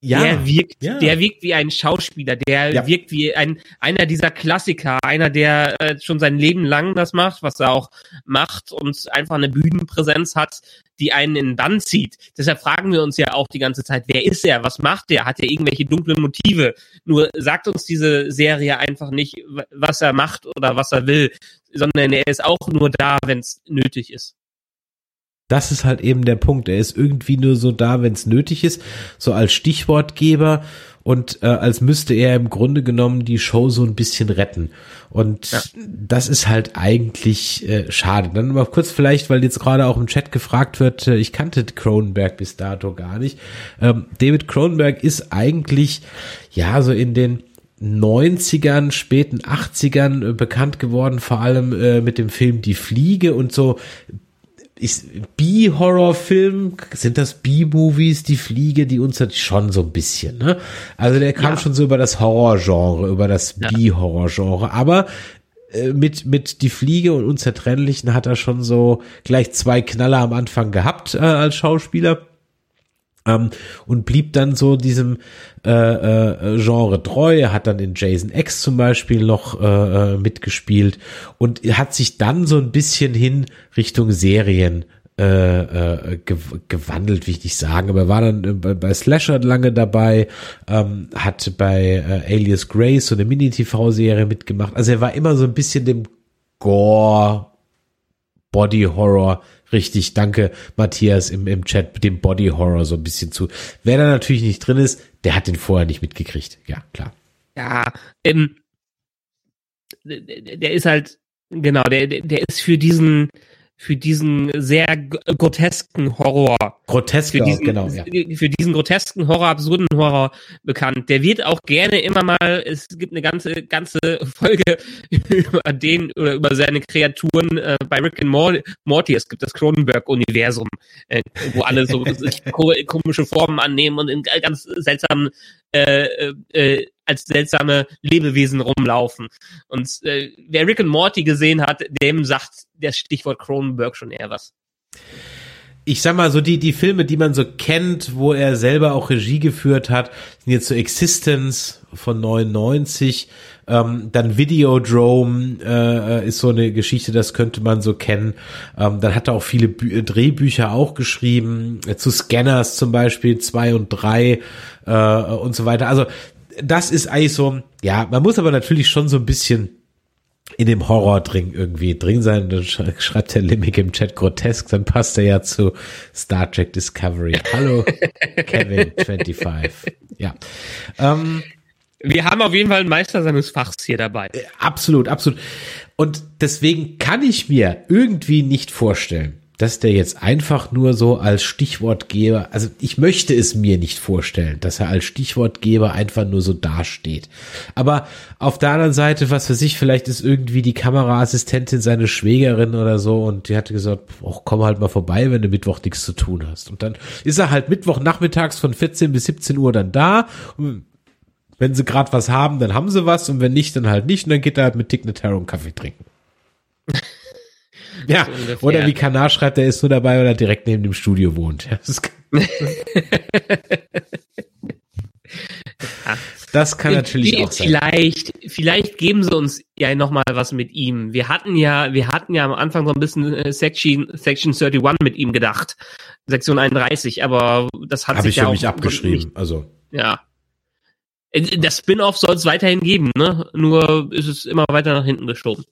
ja, der wirkt, ja. der wirkt wie ein Schauspieler, der ja. wirkt wie ein einer dieser Klassiker, einer, der äh, schon sein Leben lang das macht, was er auch macht und einfach eine Bühnenpräsenz hat, die einen in den Bann zieht. Deshalb fragen wir uns ja auch die ganze Zeit, wer ist er? Was macht er? Hat er irgendwelche dunklen Motive? Nur sagt uns diese Serie einfach nicht, was er macht oder was er will, sondern er ist auch nur da, wenn es nötig ist. Das ist halt eben der Punkt. Er ist irgendwie nur so da, wenn es nötig ist, so als Stichwortgeber und äh, als müsste er im Grunde genommen die Show so ein bisschen retten. Und ja. das ist halt eigentlich äh, schade. Dann mal kurz vielleicht, weil jetzt gerade auch im Chat gefragt wird, äh, ich kannte Cronenberg bis dato gar nicht. Ähm, David Cronenberg ist eigentlich ja so in den 90ern, späten 80ern äh, bekannt geworden, vor allem äh, mit dem Film Die Fliege und so B-Horror-Film, sind das B-Movies, die Fliege, die uns hat schon so ein bisschen, ne? Also der kam ja. schon so über das Horror-Genre, über das ja. B-Horror-Genre, aber äh, mit, mit die Fliege und Unzertrennlichen hat er schon so gleich zwei Knaller am Anfang gehabt äh, als Schauspieler ähm, und blieb dann so diesem äh, äh, Genre treu. Hat dann in Jason X zum Beispiel noch äh, äh mitgespielt und hat sich dann so ein bisschen hin Richtung Serien äh, äh, gewandelt, wie ich nicht sagen, aber er war dann bei, bei Slasher lange dabei, ähm, hat bei äh, Alias Grace so eine Mini-TV-Serie mitgemacht. Also er war immer so ein bisschen dem Gore, Body Horror richtig, danke Matthias im, im Chat mit dem Body Horror so ein bisschen zu. Wer da natürlich nicht drin ist, der hat den vorher nicht mitgekriegt. Ja, klar. Ja, ähm, der ist halt, genau, der, der ist für diesen, für diesen sehr grotesken Horror. Grotesker, diesen, genau. Ja. Für diesen grotesken Horror, absurden Horror bekannt. Der wird auch gerne immer mal, es gibt eine ganze, ganze Folge über den oder über seine Kreaturen äh, bei Rick and Morty. Es gibt das Cronenberg-Universum, äh, wo alle so komische Formen annehmen und in ganz seltsamen äh, äh, äh als seltsame Lebewesen rumlaufen. Und äh, wer Rick and Morty gesehen hat, dem sagt das Stichwort Cronenberg schon eher was. Ich sag mal so, die, die Filme, die man so kennt, wo er selber auch Regie geführt hat, sind jetzt so Existence von 99, ähm, dann Videodrome äh, ist so eine Geschichte, das könnte man so kennen. Ähm, dann hat er auch viele Bü Drehbücher auch geschrieben, äh, zu Scanners zum Beispiel, zwei und drei äh, und so weiter. Also das ist eigentlich so, ja, man muss aber natürlich schon so ein bisschen in dem Horror drin irgendwie drin sein. Dann schreibt der Limik im Chat grotesk, dann passt er ja zu Star Trek Discovery. Hallo, Kevin 25. Ja. Ähm, wir haben auf jeden Fall einen Meister seines Fachs hier dabei. Äh, absolut, absolut. Und deswegen kann ich mir irgendwie nicht vorstellen, dass der jetzt einfach nur so als Stichwortgeber, also ich möchte es mir nicht vorstellen, dass er als Stichwortgeber einfach nur so dasteht. Aber auf der anderen Seite, was für sich, vielleicht ist irgendwie die Kameraassistentin seine Schwägerin oder so und die hatte gesagt, ach, komm halt mal vorbei, wenn du Mittwoch nichts zu tun hast. Und dann ist er halt Mittwoch nachmittags von 14 bis 17 Uhr dann da. Und wenn sie gerade was haben, dann haben sie was und wenn nicht, dann halt nicht und dann geht er halt mit Tick Notaro einen Kaffee trinken. Ja, so oder wie Kanar schreibt, er ist nur dabei, weil er direkt neben dem Studio wohnt. Das, das kann natürlich auch sein. Vielleicht, vielleicht geben sie uns ja noch mal was mit ihm. Wir hatten ja, wir hatten ja am Anfang so ein bisschen äh, Section, Section 31 mit ihm gedacht. Sektion 31, aber das hat Hab sich ich ja für auch mich abgeschrieben, nicht, also. Ja. Äh, das Spin-off soll es weiterhin geben, ne? Nur ist es immer weiter nach hinten geschoben.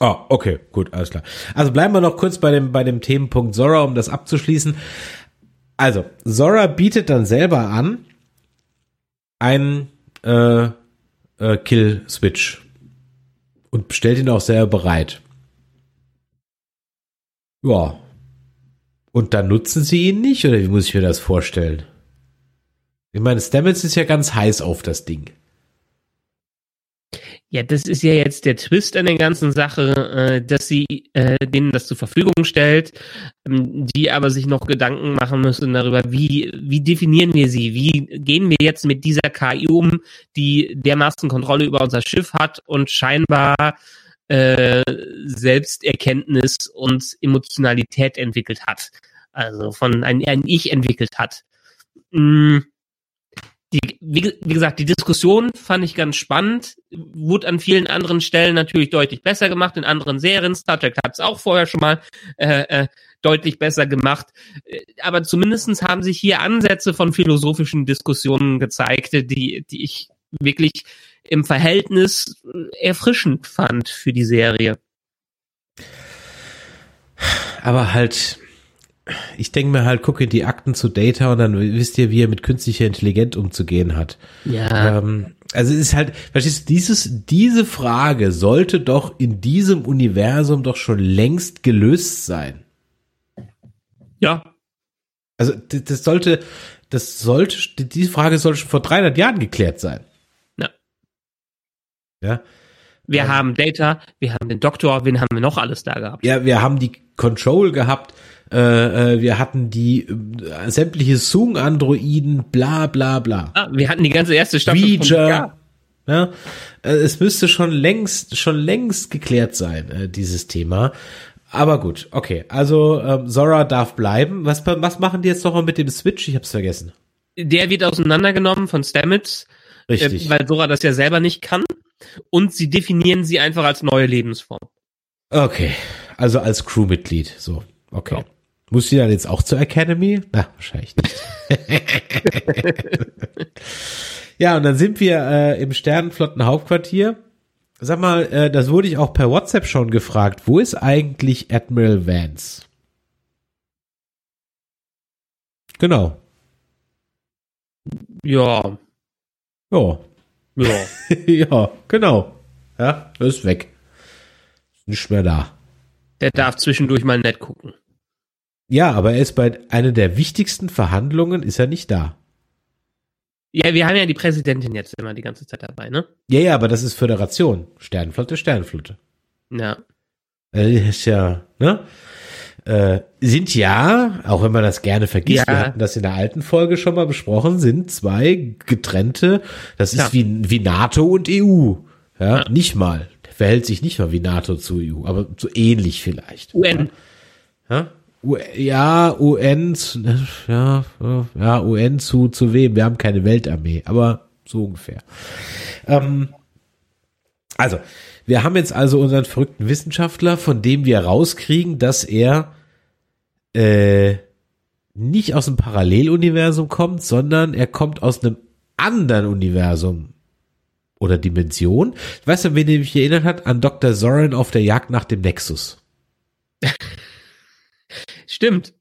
Oh, okay, gut, alles klar. Also bleiben wir noch kurz bei dem, bei dem Themenpunkt Zora, um das abzuschließen. Also, Zora bietet dann selber an, einen äh, äh, Kill-Switch und stellt ihn auch sehr bereit. Ja. Und dann nutzen sie ihn nicht, oder wie muss ich mir das vorstellen? Ich meine, Stamets ist ja ganz heiß auf das Ding. Ja, das ist ja jetzt der Twist an der ganzen Sache, äh, dass sie äh, denen das zur Verfügung stellt, ähm, die aber sich noch Gedanken machen müssen darüber, wie, wie definieren wir sie? Wie gehen wir jetzt mit dieser KI um, die dermaßen Kontrolle über unser Schiff hat und scheinbar äh, Selbsterkenntnis und Emotionalität entwickelt hat. Also von ein, ein Ich entwickelt hat. Mhm die, wie, wie, gesagt, die Diskussion fand ich ganz spannend, wurde an vielen anderen Stellen natürlich deutlich besser gemacht, in anderen Serien. Star Trek hat es auch vorher schon mal äh, äh, deutlich besser gemacht. Äh, aber zumindestens haben sich hier Ansätze von philosophischen Diskussionen gezeigt, die, die ich wirklich im Verhältnis erfrischend fand für die Serie. Aber halt ich denke mir halt, gucke in die Akten zu Data und dann wisst ihr, wie er mit künstlicher Intelligenz umzugehen hat. Ja. Ähm, also es ist halt, verstehst du, dieses, diese Frage sollte doch in diesem Universum doch schon längst gelöst sein. Ja. Also das, das sollte, das sollte, diese Frage sollte schon vor 300 Jahren geklärt sein. Ja. Ja. Wir Ähm. haben Data, wir haben den Doktor, wen haben wir noch alles da gehabt? Ja, wir haben die Control gehabt, äh, äh, wir hatten die äh, sämtliche Sung-Androiden, bla bla bla. Ah, wir hatten die ganze erste Staffel Reacher. ja. Äh, es müsste schon längst, schon längst geklärt sein, äh, dieses Thema. Aber gut, okay. Also ähm, Zora darf bleiben. Was, was machen die jetzt nochmal mit dem Switch? Ich hab's vergessen. Der wird auseinandergenommen von Stamets, Richtig. äh, weil Sora das ja selber nicht kann. Und sie definieren sie einfach als neue Lebensform. Okay, also als Crewmitglied. So, okay. Ja. Muss sie dann jetzt auch zur Academy? Na, wahrscheinlich nicht. ja, und dann sind wir äh, im Sternenflotten-Hauptquartier. Sag mal, äh, das wurde ich auch per WhatsApp schon gefragt. Wo ist eigentlich Admiral Vance? Genau. Ja, Ja. ja. ja, genau. Ja, er ist weg. Ist nicht mehr da. Der darf zwischendurch mal nett gucken. Ja, aber er ist bei einer der wichtigsten Verhandlungen ist er nicht da. Ja, wir haben ja die Präsidentin jetzt immer die ganze Zeit dabei, ne? Ja, ja, aber das ist Föderation. Sternenflotte, Sternenflotte. Ja. Äh, ist ja, ne? Äh, sind ja, auch wenn man das gerne vergisst, Ja. wir hatten das in der alten Folge schon mal besprochen, sind zwei getrennte, das ist Ja. wie, wie NATO und EU. Ja, Ja. nicht mal. Verhält sich nicht mal wie NATO zu EU, aber so ähnlich vielleicht. UN. Ja, U ja UN, zu- ja, ja, UN zu, zu wem? Wir haben keine Weltarmee, aber so ungefähr. Ähm, also, wir haben jetzt also unseren verrückten Wissenschaftler, von dem wir rauskriegen, dass er äh, nicht aus dem Paralleluniversum kommt, sondern er kommt aus einem anderen Universum oder Dimension. Weißt du, wen er mich erinnert hat? An Dr. Zorin auf der Jagd nach dem Nexus. Stimmt.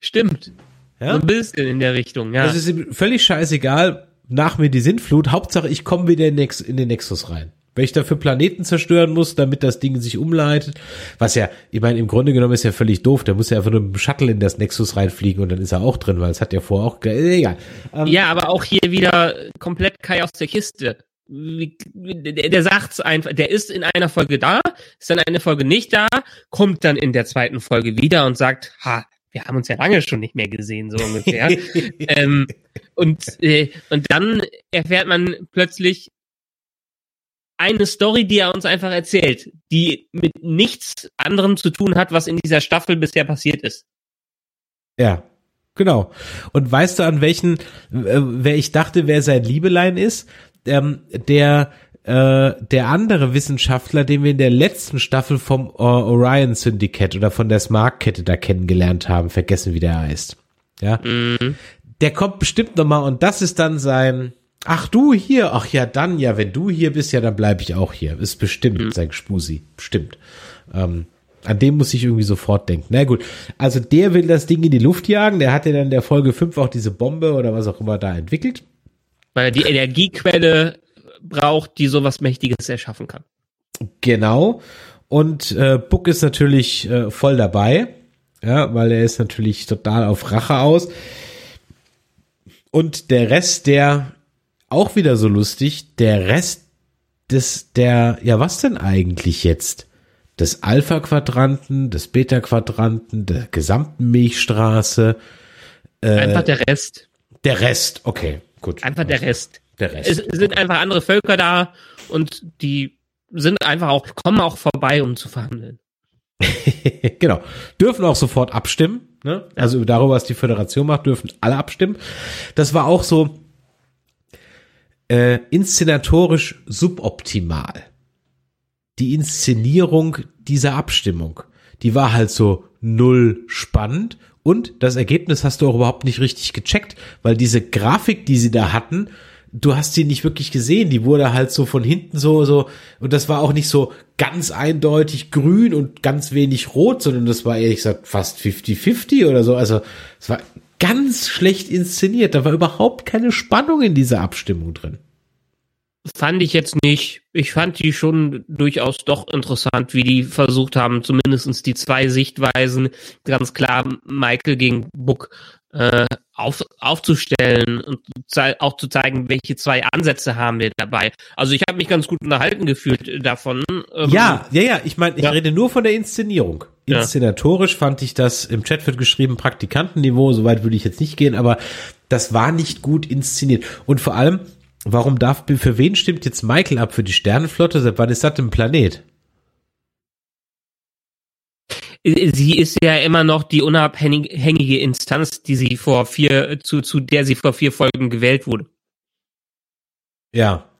Stimmt. Ja? So ein bisschen in der Richtung, ja. Das ist ihm völlig scheißegal. Nach mir die Sintflut. Hauptsache, ich komme wieder in, Nex in den Nexus rein. Wenn ich dafür Planeten zerstören muss, damit das Ding sich umleitet, was ja, ich meine, im Grunde genommen ist ja völlig doof. Der muss ja einfach nur mit dem Shuttle in das Nexus reinfliegen und dann ist er auch drin, weil es hat ja vorher auch, egal. Ähm, Ja, aber auch hier wieder komplett Kai aus der Kiste. Der sagt's einfach, der ist in einer Folge da, ist dann eine Folge nicht da, kommt dann in der zweiten Folge wieder und sagt, ha, wir haben uns ja lange schon nicht mehr gesehen, so ungefähr. ähm, und, äh, und dann erfährt man plötzlich eine Story, die er uns einfach erzählt, die mit nichts anderem zu tun hat, was in dieser Staffel bisher passiert ist. Ja, genau. Und weißt du, an welchen, äh, wer ich dachte, wer sein Liebelein ist? Ähm, der, äh, der andere Wissenschaftler, den wir in der letzten Staffel vom äh, Orion Syndicate oder von der Smart-Kette da kennengelernt haben, vergessen, wie der heißt. Ja. Mhm. Der kommt bestimmt nochmal und das ist dann sein, ach du hier, ach ja, dann, ja, wenn du hier bist, ja, dann bleibe ich auch hier. Ist bestimmt sein Spusi, bestimmt. Ähm, an dem muss ich irgendwie sofort denken. Na gut, also der will das Ding in die Luft jagen, der hat ja dann in der Folge 5 auch diese Bombe oder was auch immer da entwickelt. Weil er die Energiequelle braucht, die sowas Mächtiges erschaffen kann. Genau. Und äh, Buck ist natürlich äh, voll dabei, ja, weil er ist natürlich total auf Rache aus. Und der Rest, der auch wieder so lustig, der Rest des, der, ja, was denn eigentlich jetzt? Des Alpha-Quadranten, des Beta-Quadranten, der gesamten Milchstraße, Einfach der Rest. der Rest, okay, gut. Einfach der Rest. Der Rest. Es sind einfach andere Völker da und die sind einfach auch, kommen auch vorbei, um zu verhandeln. genau. Dürfen auch sofort abstimmen. Ne? Also darüber, was die Föderation macht, dürfen alle abstimmen. Das war auch so äh, inszenatorisch suboptimal. Die Inszenierung dieser Abstimmung, die war halt so null spannend und das Ergebnis hast du auch überhaupt nicht richtig gecheckt, weil diese Grafik, die sie da hatten, du hast sie nicht wirklich gesehen. Die wurde halt so von hinten so, so, und das war auch nicht so ganz eindeutig grün und ganz wenig rot, sondern das war ehrlich gesagt fast 50-50 oder so. Also, es war ganz schlecht inszeniert. Da war überhaupt keine Spannung in dieser Abstimmung drin. Fand ich jetzt nicht. Ich fand die schon durchaus doch interessant, wie die versucht haben, zumindestens die zwei Sichtweisen, ganz klar Michael gegen Book äh, auf, aufzustellen und auch zu zeigen, welche zwei Ansätze haben wir dabei. Also ich habe mich ganz gut unterhalten gefühlt davon. Ähm, ja, ja, ja. Ich meine, ich ja. rede nur von der Inszenierung. Inszenatorisch ja. fand ich das im Chat wird geschrieben Praktikantenniveau. Soweit würde ich jetzt nicht gehen, aber das war nicht gut inszeniert. Und vor allem Warum darf, für wen stimmt jetzt Michael ab? Für die Sternenflotte? Seit wann ist das ein Planet? Sie ist ja immer noch die unabhängige Instanz, die sie vor vier, zu, zu der sie vor vier Folgen gewählt wurde. Ja.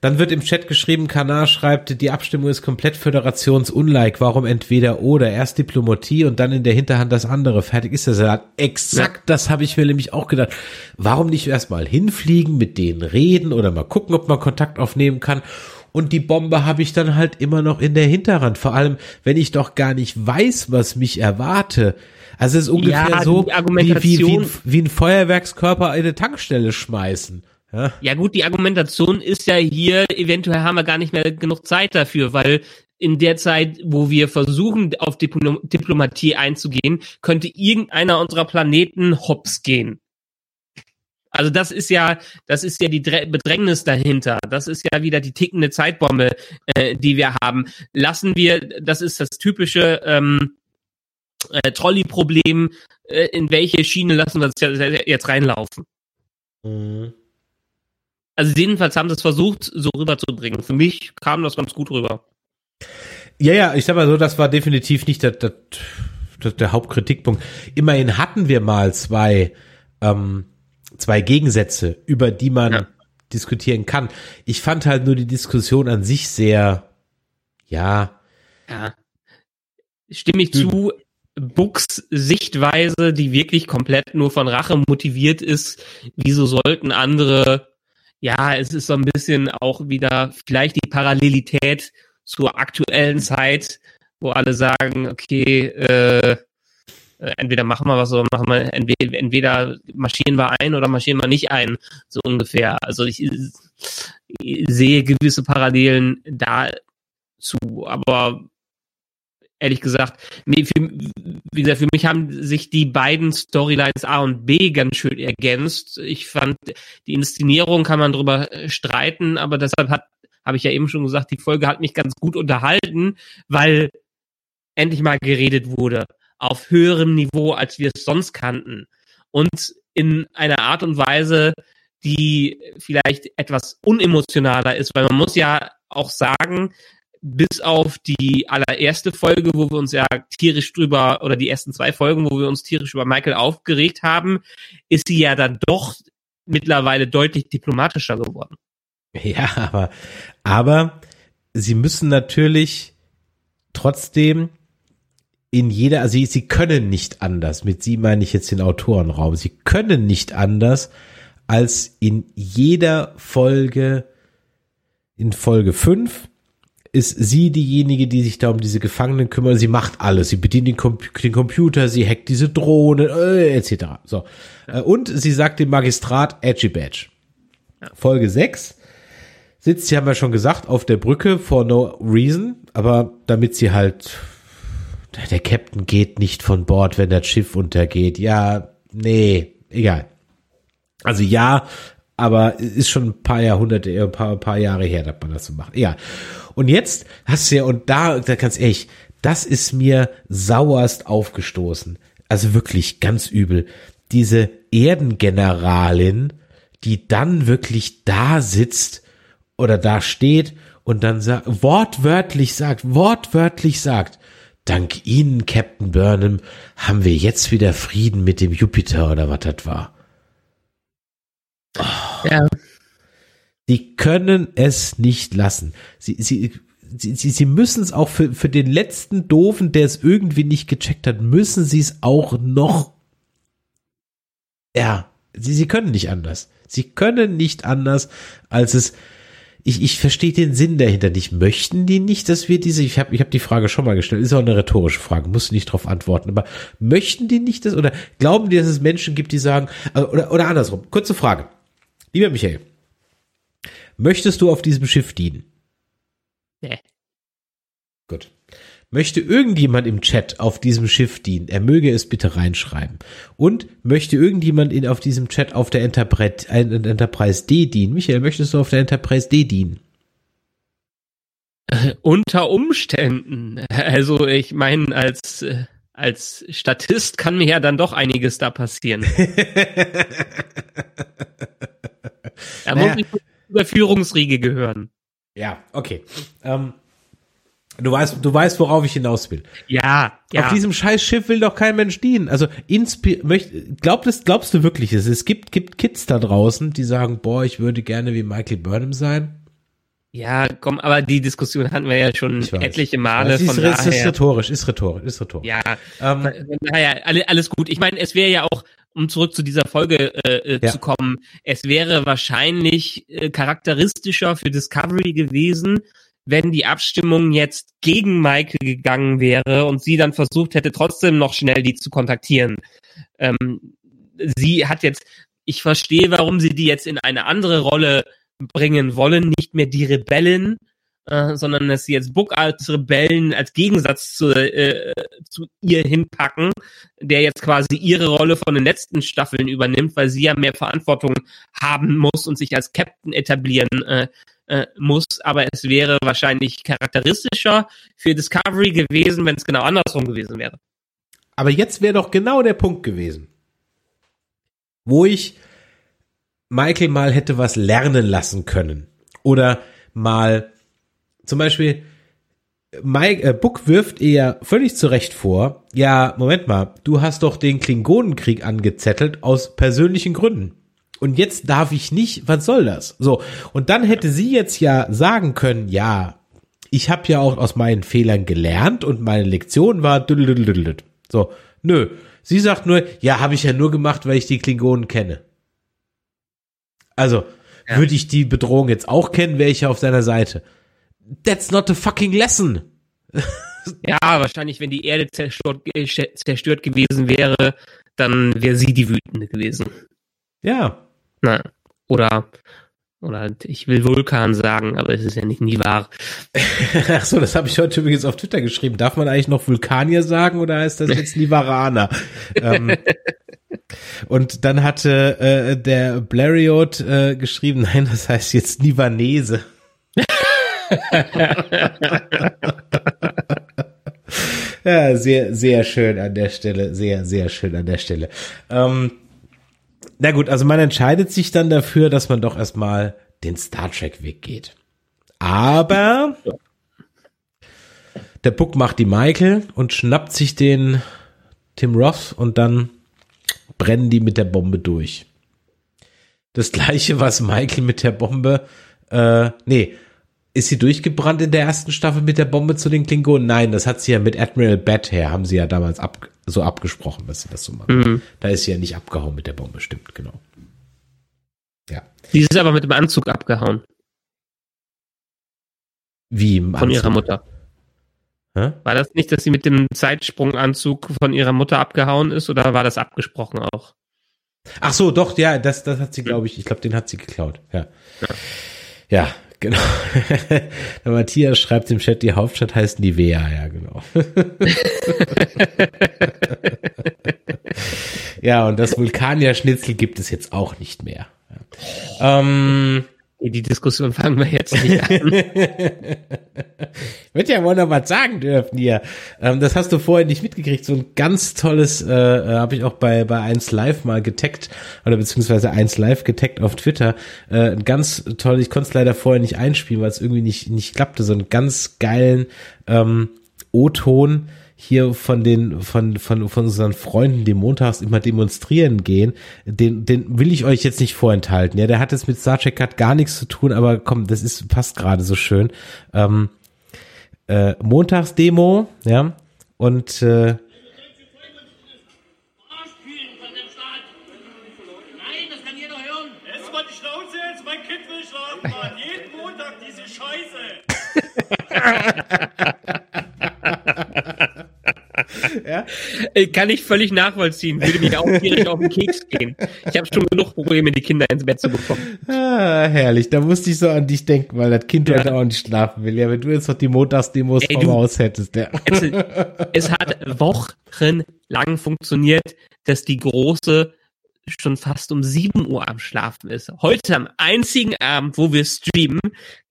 Dann wird im Chat geschrieben, Kanar schreibt, die Abstimmung ist komplett föderationsunlike. Warum entweder oder? Erst Diplomatie und dann in der Hinterhand das andere. Fertig ist der Salat. Exakt, ja. das habe ich mir nämlich auch gedacht. Warum nicht erstmal hinfliegen, mit denen reden oder mal gucken, ob man Kontakt aufnehmen kann? Und die Bombe habe ich dann halt immer noch in der Hinterhand. Vor allem, wenn ich doch gar nicht weiß, was mich erwarte. Also es ist ungefähr ja, so wie, wie, wie, ein, wie ein Feuerwerkskörper in eine Tankstelle schmeißen. Ja. ja gut, die Argumentation ist ja hier, eventuell haben wir gar nicht mehr genug Zeit dafür, weil in der Zeit, wo wir versuchen, auf Diplom Diplomatie einzugehen, könnte irgendeiner unserer Planeten hops gehen. Also das ist ja, das ist ja die Bedrängnis dahinter. Das ist ja wieder die tickende Zeitbombe, äh, die wir haben. Lassen wir, das ist das typische ähm, äh, Trolley-Problem. Äh, in welche Schiene lassen wir uns jetzt reinlaufen? Mhm. Also jedenfalls haben sie es versucht, so rüberzubringen. Für mich kam das ganz gut rüber. Ja, ja, ich sag mal so, das war definitiv nicht der, der, der Hauptkritikpunkt. Immerhin hatten wir mal zwei, ähm, zwei Gegensätze, über die man ja. diskutieren kann. Ich fand halt nur die Diskussion an sich sehr, ja. Ja. Stimme ich zu, Books Sichtweise, die wirklich komplett nur von Rache motiviert ist, wieso sollten andere ja, es ist so ein bisschen auch wieder vielleicht die Parallelität zur aktuellen Zeit, wo alle sagen, okay, äh, entweder machen wir was oder machen wir entweder, entweder marschieren wir ein oder marschieren wir nicht ein, so ungefähr. Also ich, ich sehe gewisse Parallelen dazu, aber ehrlich gesagt, nee, für, wie gesagt, für mich haben sich die beiden Storylines A und B ganz schön ergänzt. Ich fand, die Inszenierung kann man drüber äh, streiten, aber deshalb hat, habe ich ja eben schon gesagt, die Folge hat mich ganz gut unterhalten, weil endlich mal geredet wurde auf höherem Niveau, als wir es sonst kannten. Und in einer Art und Weise, die vielleicht etwas unemotionaler ist, weil man muss ja auch sagen, bis auf die allererste Folge, wo wir uns ja tierisch drüber, oder die ersten zwei Folgen, wo wir uns tierisch über Michael aufgeregt haben, ist sie ja dann doch mittlerweile deutlich diplomatischer geworden. Ja, aber, aber sie müssen natürlich trotzdem in jeder, also sie, sie können nicht anders, mit sie meine ich jetzt den Autorenraum, sie können nicht anders, als in jeder Folge, in Folge 5 ist sie diejenige, die sich da um diese Gefangenen kümmert. Sie macht alles. Sie bedient den, Com den Computer, sie hackt diese Drohne, äh, etc. So. Ja. Äh, und sie sagt dem Magistrat Edgy Badge. Ja. Folge 6 sitzt, sie haben ja schon gesagt, auf der Brücke for no reason, aber damit sie halt, der Captain geht nicht von Bord, wenn das Schiff untergeht. Ja, nee, egal. Also ja, aber ist schon ein paar Jahrhunderte, ein paar, ein paar Jahre her, dass man das so macht. Ja. Und jetzt hast du ja, und da, da ganz ehrlich, das ist mir sauerst aufgestoßen. Also wirklich ganz übel. Diese Erdengeneralin, die dann wirklich da sitzt oder da steht und dann sagt, wortwörtlich sagt, wortwörtlich sagt, dank Ihnen, Captain Burnham, haben wir jetzt wieder Frieden mit dem Jupiter oder was das war. Oh. Ja. Die können es nicht lassen. Sie, sie, sie, sie, sie müssen es auch für, für den letzten Doofen, der es irgendwie nicht gecheckt hat, müssen sie es auch noch, ja, Sie, sie können nicht anders. Sie können nicht anders, als es ich, ich verstehe den Sinn dahinter nicht. Möchten die nicht, dass wir diese, ich habe ich hab die Frage schon mal gestellt, ist auch eine rhetorische Frage, musst du nicht drauf antworten, aber möchten die nicht das oder glauben die, dass es Menschen gibt, die sagen, also, oder, oder andersrum, kurze Frage. Lieber Michael, möchtest du auf diesem Schiff dienen? Nee. Gut. Möchte irgendjemand im Chat auf diesem Schiff dienen? Er möge es bitte reinschreiben. Und möchte irgendjemand in, auf diesem Chat auf der Enterprise, äh, Enterprise D dienen? Michael, möchtest du auf der Enterprise D dienen? Unter Umständen. Also ich meine, als, äh, als Statist kann mir ja dann doch einiges da passieren. da naja. muss ich zur Führungsriege gehören. Ja, okay. Ähm, Du weißt, du weißt, worauf ich hinaus will. Ja, ja. Auf diesem scheiß Schiff will doch kein Mensch dienen. Also, inspi möcht, glaubst, glaubst du wirklich, es, es gibt, gibt Kids da draußen, die sagen, boah, ich würde gerne wie Michael Burnham sein? Ja, komm, aber die Diskussion hatten wir ja schon etliche Male. Ist, von daher. ist rhetorisch, ist rhetorisch, ist rhetorisch. Ja, ähm, naja, alles gut. Ich meine, es wäre ja auch, um zurück zu dieser Folge äh, äh, ja. zu kommen, es wäre wahrscheinlich äh, charakteristischer für Discovery gewesen, wenn die Abstimmung jetzt gegen Michael gegangen wäre und sie dann versucht hätte, trotzdem noch schnell die zu kontaktieren. Ähm, sie hat jetzt, ich verstehe, warum sie die jetzt in eine andere Rolle bringen wollen, nicht mehr die Rebellen, äh, sondern dass sie jetzt Book als Rebellen als Gegensatz zu, äh, zu ihr hinpacken, der jetzt quasi ihre Rolle von den letzten Staffeln übernimmt, weil sie ja mehr Verantwortung haben muss und sich als Captain etablieren äh, äh, muss, aber es wäre wahrscheinlich charakteristischer für Discovery gewesen, wenn es genau andersrum gewesen wäre. Aber jetzt wäre doch genau der Punkt gewesen, wo ich Michael mal hätte was lernen lassen können. Oder mal zum Beispiel, Mike, äh, Book wirft ihr völlig zu Recht vor, ja, Moment mal, du hast doch den Klingonenkrieg angezettelt aus persönlichen Gründen und jetzt darf ich nicht, was soll das? So, und dann hätte sie jetzt ja sagen können, ja, ich habe ja auch aus meinen Fehlern gelernt und meine Lektion war so, nö. Sie sagt nur, ja, habe ich ja nur gemacht, weil ich die Klingonen kenne. Also, ja. würde ich die Bedrohung jetzt auch kennen, wäre ich ja auf seiner Seite. That's not a fucking lesson. ja, wahrscheinlich, wenn die Erde zerstört, äh, zerstört gewesen wäre, dann wäre sie die Wütende gewesen. Ja. Na, oder oder ich will Vulkan sagen, aber es ist ja nicht nie wahr. Ach so, das habe ich heute übrigens auf Twitter geschrieben. Darf man eigentlich noch Vulkanier sagen oder heißt das jetzt Nivaraner? ähm, und dann hatte äh, der Blariot äh, geschrieben, nein, das heißt jetzt Nivanese. ja, sehr, sehr schön an der Stelle. Sehr, sehr schön an der Stelle. Ähm, na gut, also man entscheidet sich dann dafür, dass man doch erstmal den Star Trek Weg geht. Aber der Book macht die Michael und schnappt sich den Tim Roth und dann brennen die mit der Bombe durch. Das gleiche, was Michael mit der Bombe, äh, nee, ist sie durchgebrannt in der ersten Staffel mit der Bombe zu den Klingonen? Nein, das hat sie ja mit Admiral Bat her, haben sie ja damals ab, so abgesprochen, dass sie das so machen. Mhm. Da ist sie ja nicht abgehauen mit der Bombe, stimmt, genau. Ja. Sie ist aber mit dem Anzug abgehauen. Wie im Von Anzug? ihrer Mutter. Hä? War das nicht, dass sie mit dem Zeitsprunganzug von ihrer Mutter abgehauen ist oder war das abgesprochen auch? Ach so, doch, ja, das, das hat sie, glaube ich, ich glaube, den hat sie geklaut, ja. Ja, ja Genau. Der Matthias schreibt im Chat, die Hauptstadt heißt Nivea, ja, genau. ja, und das Vulkanier-Schnitzel gibt es jetzt auch nicht mehr. Ähm, die Diskussion fangen wir jetzt nicht an. Wird ja wohl noch was sagen dürfen hier. Ähm, das hast du vorher nicht mitgekriegt. So ein ganz tolles, äh, äh, habe ich auch bei bei 1 Live mal getaggt oder beziehungsweise 1 Live getaggt auf Twitter. Äh, ein ganz toll, ich konnte es leider vorher nicht einspielen, weil es irgendwie nicht nicht klappte. So einen ganz geilen ähm, O-Ton hier von den, von, von, von unseren Freunden, die montags immer demonstrieren gehen, den, den will ich euch jetzt nicht vorenthalten. Ja, der hat es mit Star Trek hat gar nichts zu tun, aber komm, das ist, passt gerade so schön. Ähm, äh, Montagsdemo, ja, und, äh, Jeden Montag diese Scheiße. ja? Kann ich völlig nachvollziehen. Würde mir auch tierisch auf den Keks gehen. Ich habe schon genug Probleme, die Kinder ins Bett zu bekommen. Ah, herrlich. Da musste ich so an dich denken, weil das Kind ja. heute auch nicht schlafen will. Ja, wenn du jetzt noch die Montagsdemos Ey, vom Haus hättest. Ja. Es, es hat wochenlang funktioniert, dass die große schon fast um 7 Uhr am Schlafen ist. Heute am einzigen Abend, wo wir streamen,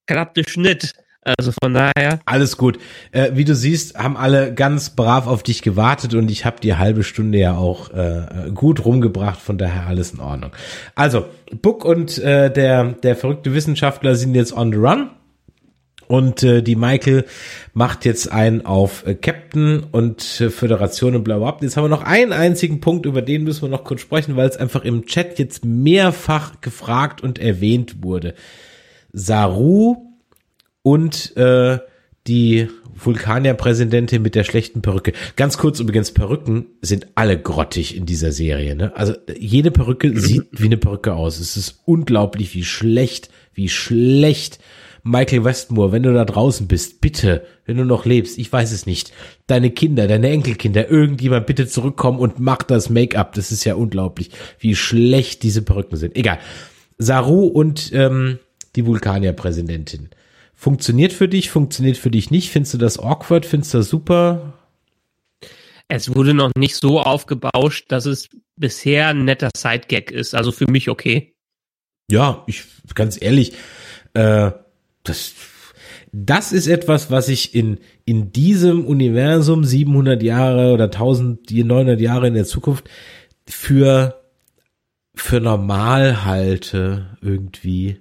klappte Schnitt. Also von daher. Alles gut. Äh, wie du siehst, haben alle ganz brav auf dich gewartet und ich habe die halbe Stunde ja auch äh, gut rumgebracht, von daher alles in Ordnung. Also, Book und äh, der, der verrückte Wissenschaftler sind jetzt on the run. Und äh, die Michael macht jetzt einen auf äh, Captain und äh, Föderation und bla bla. Jetzt haben wir noch einen einzigen Punkt, über den müssen wir noch kurz sprechen, weil es einfach im Chat jetzt mehrfach gefragt und erwähnt wurde. Saru und äh, die Vulkanier-Präsidentin mit der schlechten Perücke. Ganz kurz übrigens, Perücken sind alle grottig in dieser Serie. Ne? Also jede Perücke sieht wie eine Perücke aus. Es ist unglaublich, wie schlecht, wie schlecht Michael Westmore, wenn du da draußen bist, bitte, wenn du noch lebst, ich weiß es nicht, deine Kinder, deine Enkelkinder, irgendjemand bitte zurückkommen und mach das Make-up. Das ist ja unglaublich, wie schlecht diese Perücken sind. Egal. Saru und ähm, die Vulkanier-Präsidentin. Funktioniert für dich, funktioniert für dich nicht? Findest du das awkward? Findest du das super? Es wurde noch nicht so aufgebauscht, dass es bisher ein netter Sidegag ist. Also für mich okay. Ja, ich ganz ehrlich, äh, das das ist etwas, was ich in in diesem Universum 700 Jahre oder 1900 Jahre in der Zukunft für für normal halte irgendwie.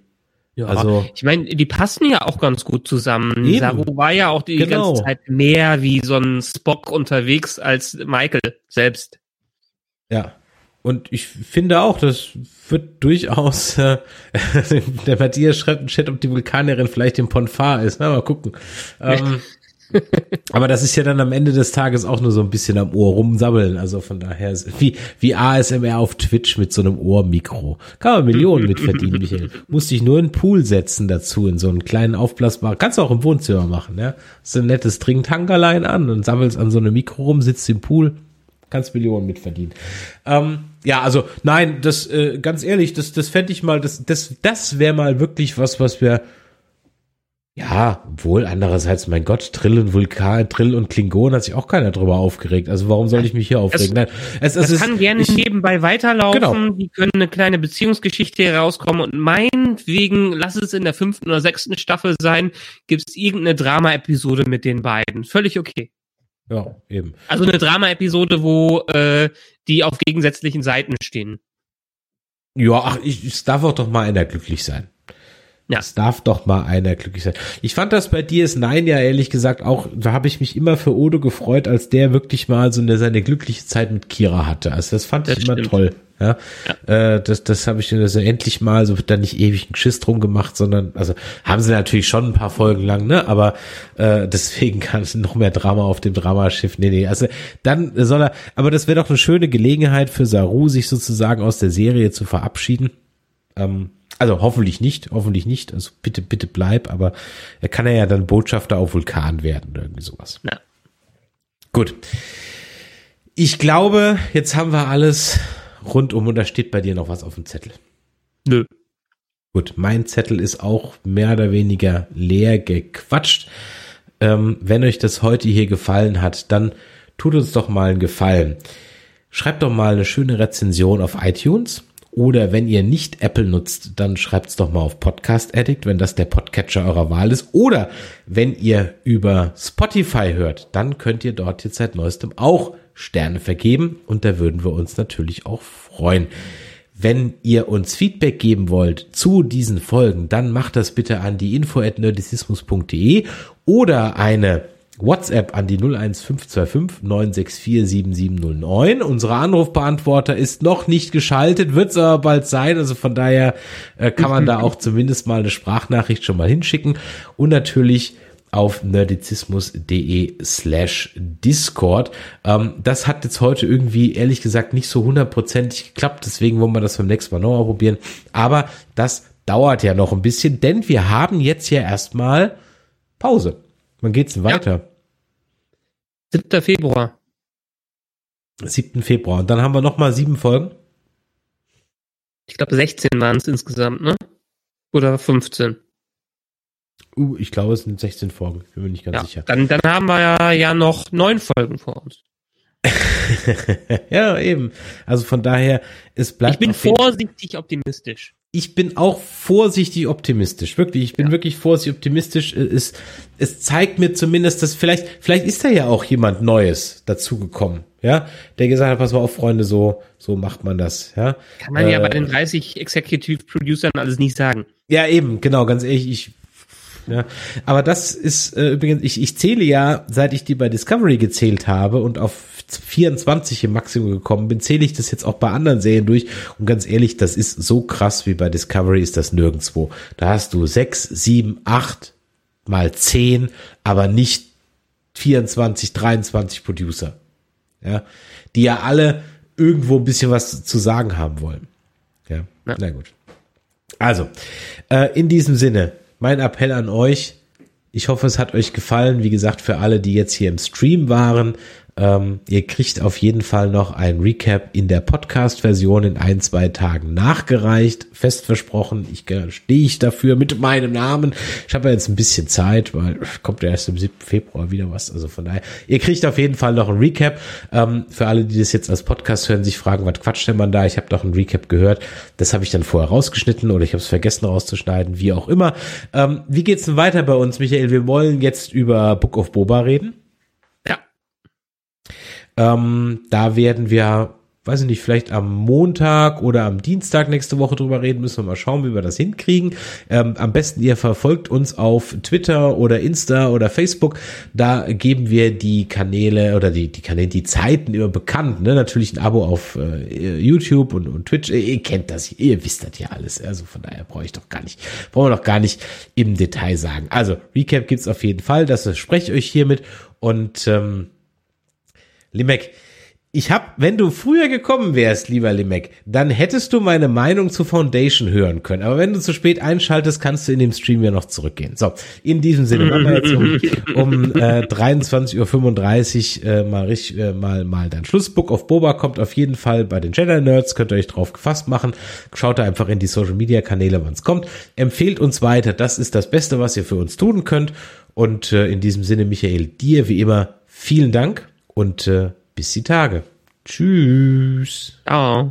Ja, also ich meine, die passen ja auch ganz gut zusammen. Eben. Saru war ja auch die genau. ganze Zeit mehr wie so ein Spock unterwegs als Michael selbst. Ja. Und ich finde auch, das wird durchaus, äh, der Matthias schreibt im Chat, ob die Vulkanierin vielleicht im Ponfar ist. Na, mal gucken. Ähm, Aber das ist ja dann am Ende des Tages auch nur so ein bisschen am Ohr rumsammeln. Also von daher wie, wie ASMR auf Twitch mit so einem Ohrmikro. Kann man Millionen mit verdienen, Michael. Musst dich nur in einen Pool setzen dazu, in so einen kleinen aufblasbaren. Kannst du auch im Wohnzimmer machen, ja. So ein nettes Trinktankerlein an und sammelst an so einem Mikro rum, sitzt im Pool, kannst Millionen mit verdienen. Ähm, ja, also nein, das äh, ganz ehrlich, das das fände ich mal, das das das wäre mal wirklich was, was wir ja, wohl andererseits, mein Gott, Trill und Vulkan, Trill und Klingon hat sich auch keiner drüber aufgeregt. Also warum soll ich mich hier aufregen? Nein, es, es, es kann ist, gerne ich, nebenbei weiterlaufen. Genau. Die können eine kleine Beziehungsgeschichte herauskommen und meinetwegen, lass es in der fünften oder sechsten Staffel sein, gibt es irgendeine Drama-Episode mit den beiden. Völlig okay. Ja, eben. Also eine Drama-Episode, wo äh, die auf gegensätzlichen Seiten stehen. Ja, ach, ich, es darf auch doch mal einer glücklich sein. Ja. Es darf doch mal einer glücklich sein. Ich fand das bei DS9 ja ehrlich gesagt auch, da habe ich mich immer für Odo gefreut, als der wirklich mal so eine, seine glückliche Zeit mit Kira hatte. Also das fand das ich immer stimmt. toll. Ja, ja. Äh, das, das habe ich also endlich mal so dann nicht ewig einen Schiss drum gemacht, sondern also haben sie natürlich schon ein paar Folgen lang, ne? Aber äh, deswegen kann es noch mehr Drama auf dem Dramaschiff. Nee, nee, also dann soll er, aber das wäre doch eine schöne Gelegenheit für Saru, sich sozusagen aus der Serie zu verabschieden. Ähm, also hoffentlich nicht, hoffentlich nicht. Also bitte, bitte bleib, aber er kann ja dann Botschafter auf Vulkan werden oder irgendwie sowas. Ja. Gut. Ich glaube, jetzt haben wir alles rundum und da steht bei dir noch was auf dem Zettel. Nö. Gut, mein Zettel ist auch mehr oder weniger leer gequatscht. Ähm, wenn euch das heute hier gefallen hat, dann tut uns doch mal einen Gefallen. Schreibt doch mal eine schöne Rezension auf iTunes oder wenn ihr nicht Apple nutzt, dann schreibt's doch mal auf Podcast Addict, wenn das der Podcatcher eurer Wahl ist. Oder wenn ihr über Spotify hört, dann könnt ihr dort jetzt seit neuestem auch Sterne vergeben und da würden wir uns natürlich auch freuen. Wenn ihr uns Feedback geben wollt zu diesen Folgen, dann macht das bitte an die info at nerdisismus.de oder eine WhatsApp an die 01525 964 7709. Unsere Anrufbeantworter ist noch nicht geschaltet, wird es aber bald sein. Also von daher äh, kann man da auch zumindest mal eine Sprachnachricht schon mal hinschicken. Und natürlich auf nerdizismus.de slash Discord. Ähm, das hat jetzt heute irgendwie, ehrlich gesagt, nicht so hundertprozentig geklappt. Deswegen wollen wir das beim nächsten Mal nochmal probieren. Aber das dauert ja noch ein bisschen, denn wir haben jetzt ja erstmal Pause. Wann geht's denn weiter? 7. Februar. 7. Februar. Und dann haben wir nochmal sieben Folgen. Ich glaube 16 waren es insgesamt, ne? Oder 15. Uh, ich glaube, es sind 16 Folgen. Bin mir nicht ganz Ja, sicher. dann, dann haben wir ja, ja noch neun Folgen vor uns. ja, eben. Also von daher, es bleibt. Ich bin vorsichtig optimistisch. Ich bin auch vorsichtig optimistisch. Wirklich, ich bin wirklich vorsichtig optimistisch. Es, es zeigt mir zumindest, dass vielleicht, vielleicht ist da ja auch jemand Neues dazugekommen, ja, der gesagt hat, pass mal auf, Freunde, so, so macht man das, ja. Kann man ja Äh, bei den 30 Executive Producern alles nicht sagen. Ja, eben, genau, ganz ehrlich, ich, ja. Aber das ist äh, übrigens, ich, ich zähle ja, seit ich die bei Discovery gezählt habe und auf 24 im Maximum gekommen bin, zähle ich das jetzt auch bei anderen Serien durch. Und ganz ehrlich, das ist so krass wie bei Discovery ist das nirgendwo. Da hast du sechs, sieben, acht mal zehn, aber nicht 24, 23 Producer. Ja, die ja alle irgendwo ein bisschen was zu sagen haben wollen. Ja, Ja. na gut. Also, äh, in diesem Sinne, mein Appell an euch. Ich hoffe, es hat euch gefallen. Wie gesagt, für alle, die jetzt hier im Stream waren, ähm, ihr kriegt auf jeden Fall noch ein Recap in der Podcast-Version in ein, zwei Tagen nachgereicht. Fest versprochen. Ich stehe ich dafür mit meinem Namen. Ich habe ja jetzt ein bisschen Zeit, weil kommt ja erst am 7. Februar wieder was. Also von daher, ihr kriegt auf jeden Fall noch ein Recap. Ähm, für alle, die das jetzt als Podcast hören, sich fragen, was quatscht denn man da? Ich habe doch ein Recap gehört. Das habe ich dann vorher rausgeschnitten oder ich habe es vergessen rauszuschneiden, wie auch immer. Ähm, wie geht's denn weiter bei uns, Michael? Wir wollen jetzt über Book of Boba reden. Ähm, da werden wir, weiß ich nicht, vielleicht am Montag oder am Dienstag nächste Woche drüber reden. Müssen wir mal schauen, wie wir das hinkriegen. Ähm, am besten ihr verfolgt uns auf Twitter oder Insta oder Facebook. Da geben wir die Kanäle oder die, die Kanäle, die Zeiten immer bekannt. Ne? Natürlich ein Abo auf äh, YouTube und, und Twitch. Ihr, kennt das, ihr wisst das ja alles. Also von daher brauche ich doch gar nicht, brauchen wir doch gar nicht im Detail sagen. Also Recap gibt's auf jeden Fall. Das verspreche ich euch hiermit. Und ähm, Limek, ich hab, wenn du früher gekommen wärst, lieber Limek, dann hättest du meine Meinung zu Foundation hören können. Aber wenn du zu spät einschaltest, kannst du in dem Stream ja noch zurückgehen. So, in diesem Sinne, machen wir jetzt um, um äh, 23.35 Uhr äh, mal, richtig, äh, mal, mal dein Schlussbook auf Boba kommt auf jeden Fall bei den Jedi Nerds, könnt ihr euch drauf gefasst machen. Schaut da einfach in die Social Media Kanäle, wann es kommt. Empfehlt uns weiter, das ist das Beste, was ihr für uns tun könnt. Und äh, in diesem Sinne, Michael, dir wie immer vielen Dank und äh, bis die Tage. Tschüss. Ciao.